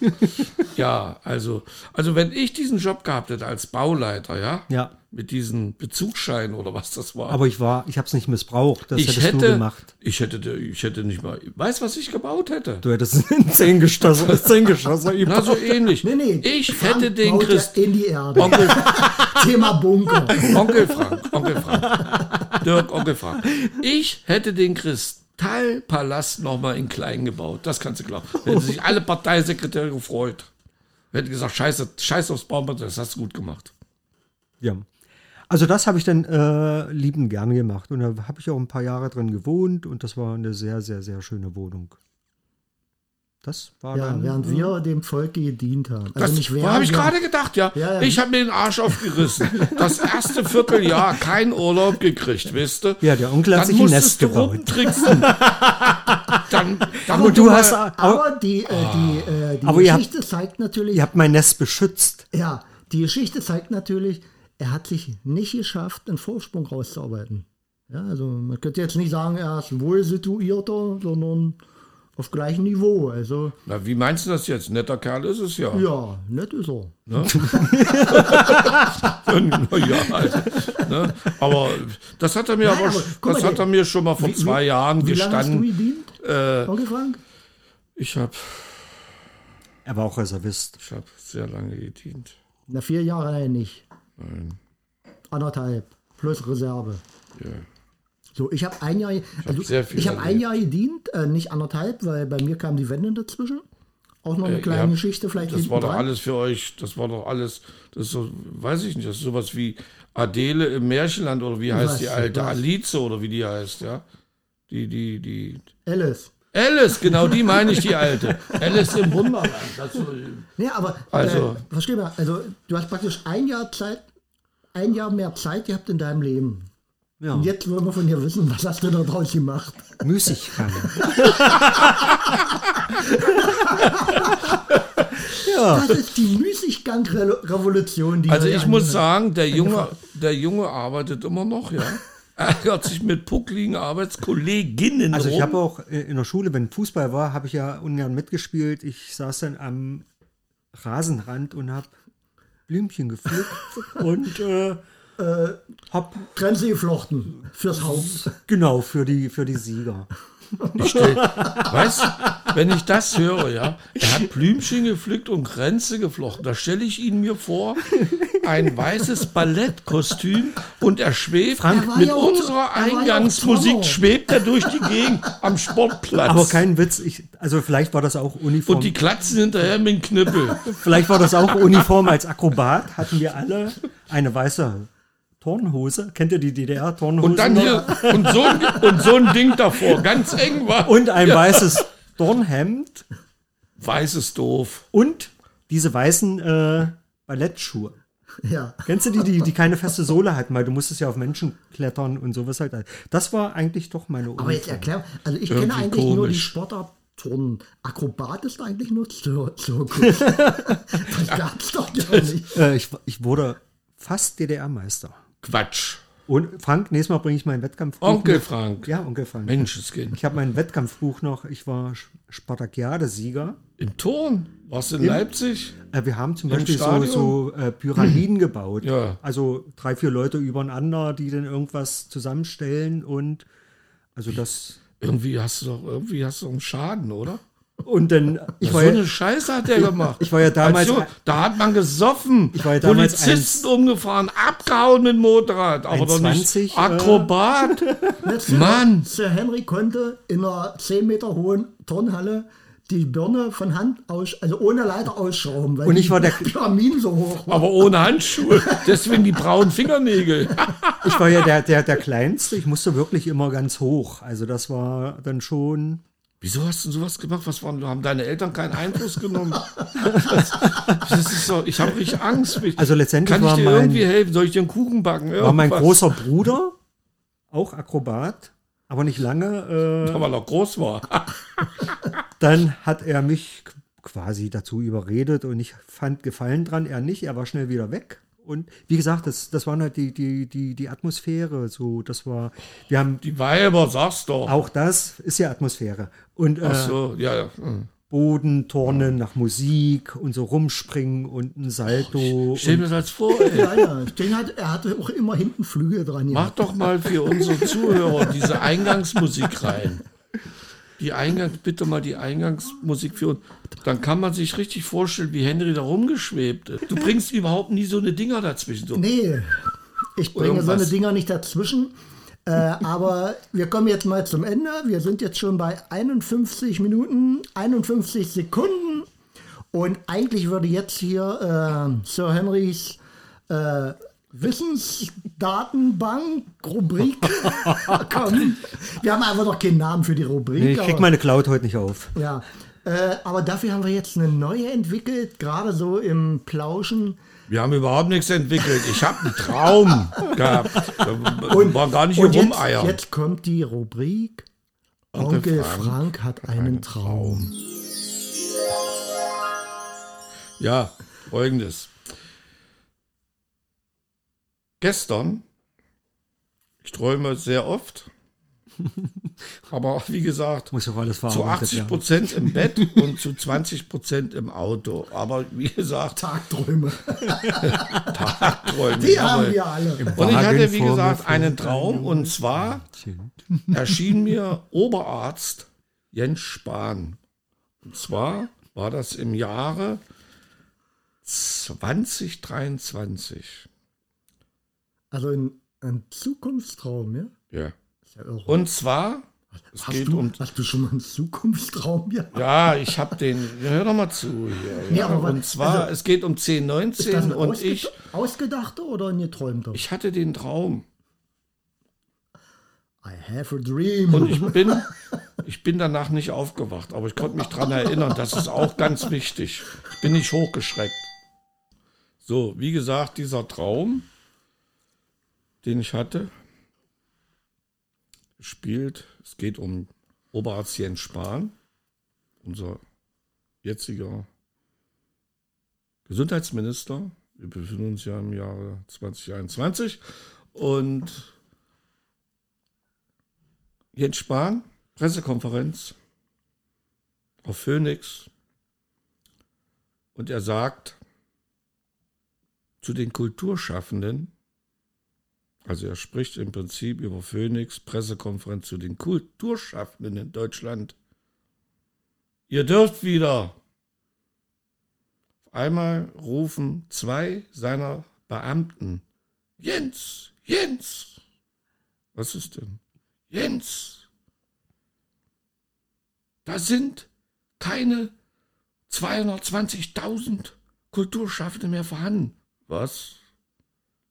ja, also, also wenn ich diesen Job gehabt hätte als Bauleiter, ja,
Ja.
mit diesem Bezugsschein oder was das war.
Aber ich war, ich habe es nicht missbraucht. Das
ich
hättest
hätte,
du gemacht.
Ich hätte, ich hätte nicht mal, weißt was ich gebaut hätte?
Du hättest <laughs> ein Zehngeschosse, <laughs> Zehngeschosse
Na, so ähnlich.
Nee, nee.
Ich
Frank
hätte den Christ,
in die Erde.
Onkel, <laughs>
Thema Bunker.
Onkel Frank, Onkel Frank, Dirk, Onkel Frank. Ich hätte den Kristallpalast nochmal in klein gebaut. Das kannst du glauben. Hätten sich alle Parteisekretäre gefreut. Hätten gesagt, scheiße, scheiße aufs Baumhaus, das hast du gut gemacht.
Ja. Also das habe ich dann äh, liebend gerne gemacht. Und da habe ich auch ein paar Jahre drin gewohnt und das war eine sehr, sehr, sehr schöne Wohnung. Das war
Ja,
dann.
während wir dem Volke gedient haben. Also
Das habe ich gerade gedacht, ja.
Ja, ja.
Ich habe mir den Arsch aufgerissen. Das erste Vierteljahr kein Urlaub gekriegt, wisst du?
Ja, der Onkel hat
Dann
sich ein
musstest
Nest
du
gebaut.
rumtricksen. dann, dann
Und du
mal-
hast, aber,
Aber die, äh, die, äh, die
Aber ihr habt-
Geschichte zeigt natürlich,
ihr habt mein Nest beschützt.
ja, die Geschichte zeigt natürlich, er hat sich nicht geschafft, einen Vorsprung rauszuarbeiten. Ja, also man könnte jetzt nicht sagen, er ist wohl situierter, sondern auf gleichem Niveau. Also
Na, wie meinst du das jetzt? Netter Kerl ist es ja.
ja, nett ist er.
Na ja, also, ne? Aber das hat er mir
Nein,
aber,
aber
das
mal,
hat er mir schon mal vor
Wie-
zwei
wie-
Jahren
Wie lange hast du
gestanden.
gedient?
Äh,
Onkel Frank?
ich habe
Er war auch Reservist.
ich hab sehr lange gedient.
Na, vier Jahre nein. Anderthalb. Plus Reserve.
Ja.
So, ich habe ein Jahr, also ich habe ein. Jahr gedient, äh, nicht anderthalb, weil bei mir kam die Wende dazwischen. Auch noch eine
Äh,
kleine
ja,
Geschichte vielleicht
Das war doch
dran.
alles für euch, das war doch alles, das ist so, weiß ich nicht, das ist sowas wie Adele im Märchenland oder wie heißt
Was,
die alte,
was?
Alice oder wie die heißt, ja. Die, die, die.
Alice.
Alice, genau, die meine ich, die alte. Alice im Wunderland. Das so,
Ja, aber
Also-
äh, versteh mal, also du hast praktisch ein Jahr Zeit, ein Jahr mehr Zeit gehabt in deinem Leben.
Ja.
Und jetzt wollen wir von dir wissen, was hast du da draus gemacht?
Müßiggang. <laughs> ja.
Das ist die Müßiggang-Revolution, die
also ich muss sagen, der Junge, der Junge arbeitet immer noch, ja. <laughs> Ärgert sich mit puckligen Arbeitskolleginnen
Also ich habe auch äh, in der Schule, wenn Fußball war, habe ich ja ungern mitgespielt. Ich saß dann am Rasenrand und habe Blümchen gepflückt <laughs> und äh, hab
Grenze geflochten fürs Haupt.
genau für die für die Sieger.
Ich stell, weißt, wenn ich das höre, ja, er hat Blümchen gepflückt und Grenze geflochten. Da stelle ich ihn mir vor, ein weißes Ballettkostüm und er schwebt
Er war
mit
ja
unserer
er ja auch
Eingangsmusik
Trommler.
schwebt er durch die Gegend am Sportplatz.
Aber kein Witz, ich, also vielleicht war das auch Uniform.
und die klatschen hinterher mit dem Knüppel.
vielleicht war das auch Uniform als Akrobat. Hatten wir alle eine weiße Turnhose. Kennt ihr die DDR-Turnhose?
Und dann hier und so, ein, und so ein Ding davor, ganz eng war.
Und ein weißes Turnhemd
Weißes doof.
und diese weißen äh, Ballettschuhe.
Ja.
Kennst du die, die, die keine feste Sohle hatten, weil du musstest ja auf Menschen klettern und sowas halt. Das war eigentlich doch meine
Aber jetzt
Uniform.
erklär, also ich kenne
Irgendwie
eigentlich nur die
komisch.
Sportart Turnen. Akrobat ist eigentlich nur Zir- Zirkus. <laughs> das gab's doch gar nicht.
Äh, ich, ich wurde fast DDR-Meister.
Quatsch.
Und Frank, nächstes Mal bringe ich meinen Wettkampfbuch.
Onkel
mit.
Frank.
Ja, Onkel Frank.
Menschenskind.
Ich habe mein Wettkampfbuch noch. Ich war Spartakiade-Sieger.
Im Turn? Warst du in Leipzig?
Äh, wir haben zum
Im
Beispiel so,
Stadion?
so äh, Pyramiden <clears throat> gebaut.
Ja.
Also drei, vier Leute übereinander, die dann irgendwas zusammenstellen und also das.
Irgendwie hast du doch, irgendwie hast du einen Schaden, oder?
Und dann, ich
so
war ja,
eine Scheiße hat der gemacht.
ich war ja damals-
Als Junge, da hat man gesoffen.
Ich war ja damals
Polizisten umgefahren, abgehauen mit dem Motorrad. Aber doch
1,20,
nicht
äh,
Akrobat. <laughs>
Sir,
Mann.
Sir Henry konnte in einer 10 Meter hohen Turnhalle die Birne von Hand aus, also ohne Leiter ausschrauben, weil
Und ich war der- <laughs>
Pyramiden so hoch waren.
aber ohne Handschuhe. <laughs> Deswegen die braunen Fingernägel.
ich war ja der, der, der Kleinste. Ich musste wirklich immer ganz hoch. Also das war dann schon.
Wieso hast du sowas gemacht? Was waren, haben deine Eltern keinen Einfluss genommen? Das, <laughs> das ist so, ich habe richtig Angst. Ich,
Also letztendlich
kann ich
war
dir
mein-
irgendwie helfen? Soll ich dir einen Kuchen backen?
War mein
Irgendwas?
großer Bruder, auch Akrobat, aber nicht lange. Äh,
weil er groß war. <laughs>
dann hat er mich quasi dazu überredet und ich fand Gefallen dran, er nicht, er war schnell wieder weg. Und wie gesagt, das, das war halt die, die, die, die Atmosphäre. So, das war, wir haben
Die Weiber, sag's doch.
auch das ist ja Atmosphäre. Und äh,
Ach so, ja, ja. hm.
Bodenturnen nach Musik und so rumspringen und ein Salto.
Stell mir das als vor, ey.
Ja, ja. Den hat, er hatte auch immer hinten Flügel dran.
Mach doch mal für unsere Zuhörer diese Eingangsmusik rein. Die Eingangs, bitte mal die Eingangsmusik für uns. Dann kann man sich richtig vorstellen, wie Henry da rumgeschwebt ist. Du bringst überhaupt nie so eine Dinger dazwischen. So.
Nee, ich bringe so eine Dinger nicht dazwischen. Äh, aber wir kommen jetzt mal zum Ende. Wir sind jetzt schon bei 51 Minuten, 51 Sekunden. Und eigentlich würde jetzt hier äh, Sir Henrys äh, Wissensdatenbank-Rubrik <laughs> kommen. Wir haben einfach noch keinen Namen für die Rubrik.
Nee, ich krieg
aber-
meine Cloud heute nicht auf.
ja, äh, aber dafür haben wir jetzt eine neue entwickelt, gerade so im Plauschen.
Wir haben überhaupt nichts entwickelt. Ich habe einen Traum <laughs> gehabt. Wir waren gar nicht
Und jetzt,
rumeiern.
jetzt kommt die Rubrik.
Onkel
Onkel
Frank
Frank, hat einen Traum.
Ja, folgendes. Gestern, ich träume sehr oft, <laughs> aber wie gesagt,
Muss ja alles
zu
verarbeitet
80
werden.
Prozent im <laughs> Bett und zu 20 Prozent im Auto. Aber wie gesagt,
Tagträume. <laughs>
Träume.
Die haben wir alle.
Und ich hatte, wie gesagt, einen Traum und zwar erschien mir Oberarzt Jens Spahn. Und zwar war das im Jahre 2023.
Also ein, ein Zukunftstraum, ja?
Ja.
Ja.
Und zwar, es
hast,
geht
du,
um.
hast du schon mal einen Zukunftstraum gehabt?
Ja, ich habe den. Hör doch mal zu hier.
Nee,
Ja.
aber was-
und zwar,
also,
es geht um
Ist das
1019
ein
und
ausged
ich.
ausgedachter oder ein geträumter?
Ich hatte den Traum.
I have a dream.
Und ich bin, <laughs> ich bin danach nicht aufgewacht, aber ich konnte mich daran erinnern. Das ist auch ganz wichtig. Ich bin nicht hochgeschreckt. So, wie gesagt, dieser Traum, den ich hatte, spielt, es geht um Oberarzt Jens Spahn, unser jetziger Gesundheitsminister. Wir befinden uns ja im Jahre 2021 und Jens Spahn, Pressekonferenz auf Phoenix. Und er sagt zu den Kulturschaffenden, also er spricht im Prinzip über Phoenix, Pressekonferenz zu den Kulturschaffenden in Deutschland. Ihr dürft wieder. Auf einmal rufen zwei seiner Beamten, Jens, Jens. Was ist denn? Jens, da sind keine 220.000 Kulturschaffende mehr vorhanden. Was?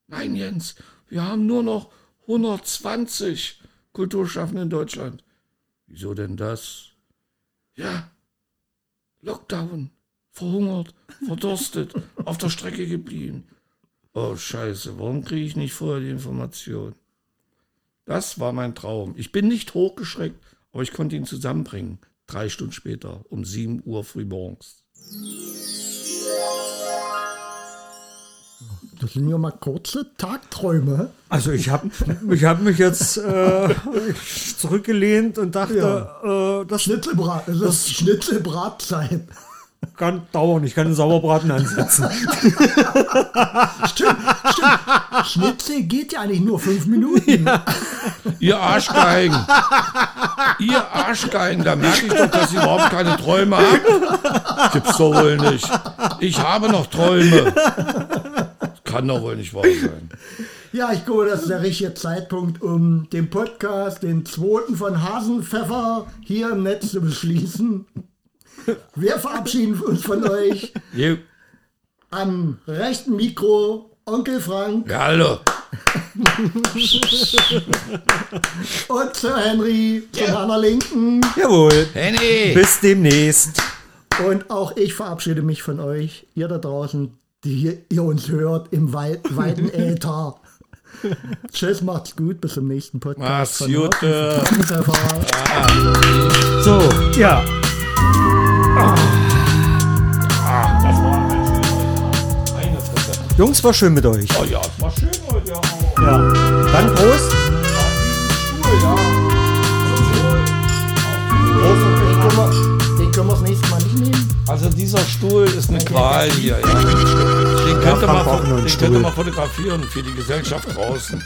Nein, Jens, wir haben nur noch 120 Kulturschaffende in Deutschland. Wieso denn das? Ja, Lockdown, verhungert, verdurstet, <laughs> auf der Strecke geblieben. Oh Scheiße, warum kriege ich nicht vorher die Information? Das war mein Traum. Ich bin nicht hochgeschreckt, aber ich konnte ihn zusammenbringen. drei Stunden später, um 7 Uhr früh morgens.
Das sind ja mal kurze Tagträume.
Also ich habe ich hab mich jetzt äh, zurückgelehnt und dachte, äh, das
Schnitzelbrat, es ist Schnitzelbratzeit.
kann dauern. Ich kann einen Sauerbraten ansetzen.
Stimmt, stimmt. Schnitzel geht ja eigentlich nur fünf Minuten.
Ihr Arschgeigen! Ihr Arschgeigen! Da merke ich doch, dass ihr überhaupt keine Träume habt. Gibt's doch wohl nicht. Ich habe noch Träume. Kann doch wohl nicht wahr sein. <laughs>
Ja, ich glaube, das ist der richtige Zeitpunkt, um den Podcast, den zweiten von Hasenpfeffer, hier im Netz zu beschließen. Wir verabschieden uns von euch.
Jo.
Am rechten Mikro Onkel Frank
Ja, hallo. <laughs>
und Sir Henry zu meiner Linken.
Jawohl.
Henny!
Bis demnächst.
Und auch ich verabschiede mich von euch, ihr da draußen, die ihr uns hört im weit, <laughs> weiten Äther. Tschüss, macht's gut, bis zum nächsten Podcast.
Mach's gut. <laughs>
So, ja.
Das war ein schönes Eine Fresse.
Jungs, war schön mit euch.
Oh ja, es war schön heute. Ja, aber
Ja. Dann Prost.
Stuhl, ja. Also dieser Stuhl ist eine Qual hier. Ja. Den man, könnte man fotografieren für die Gesellschaft draußen.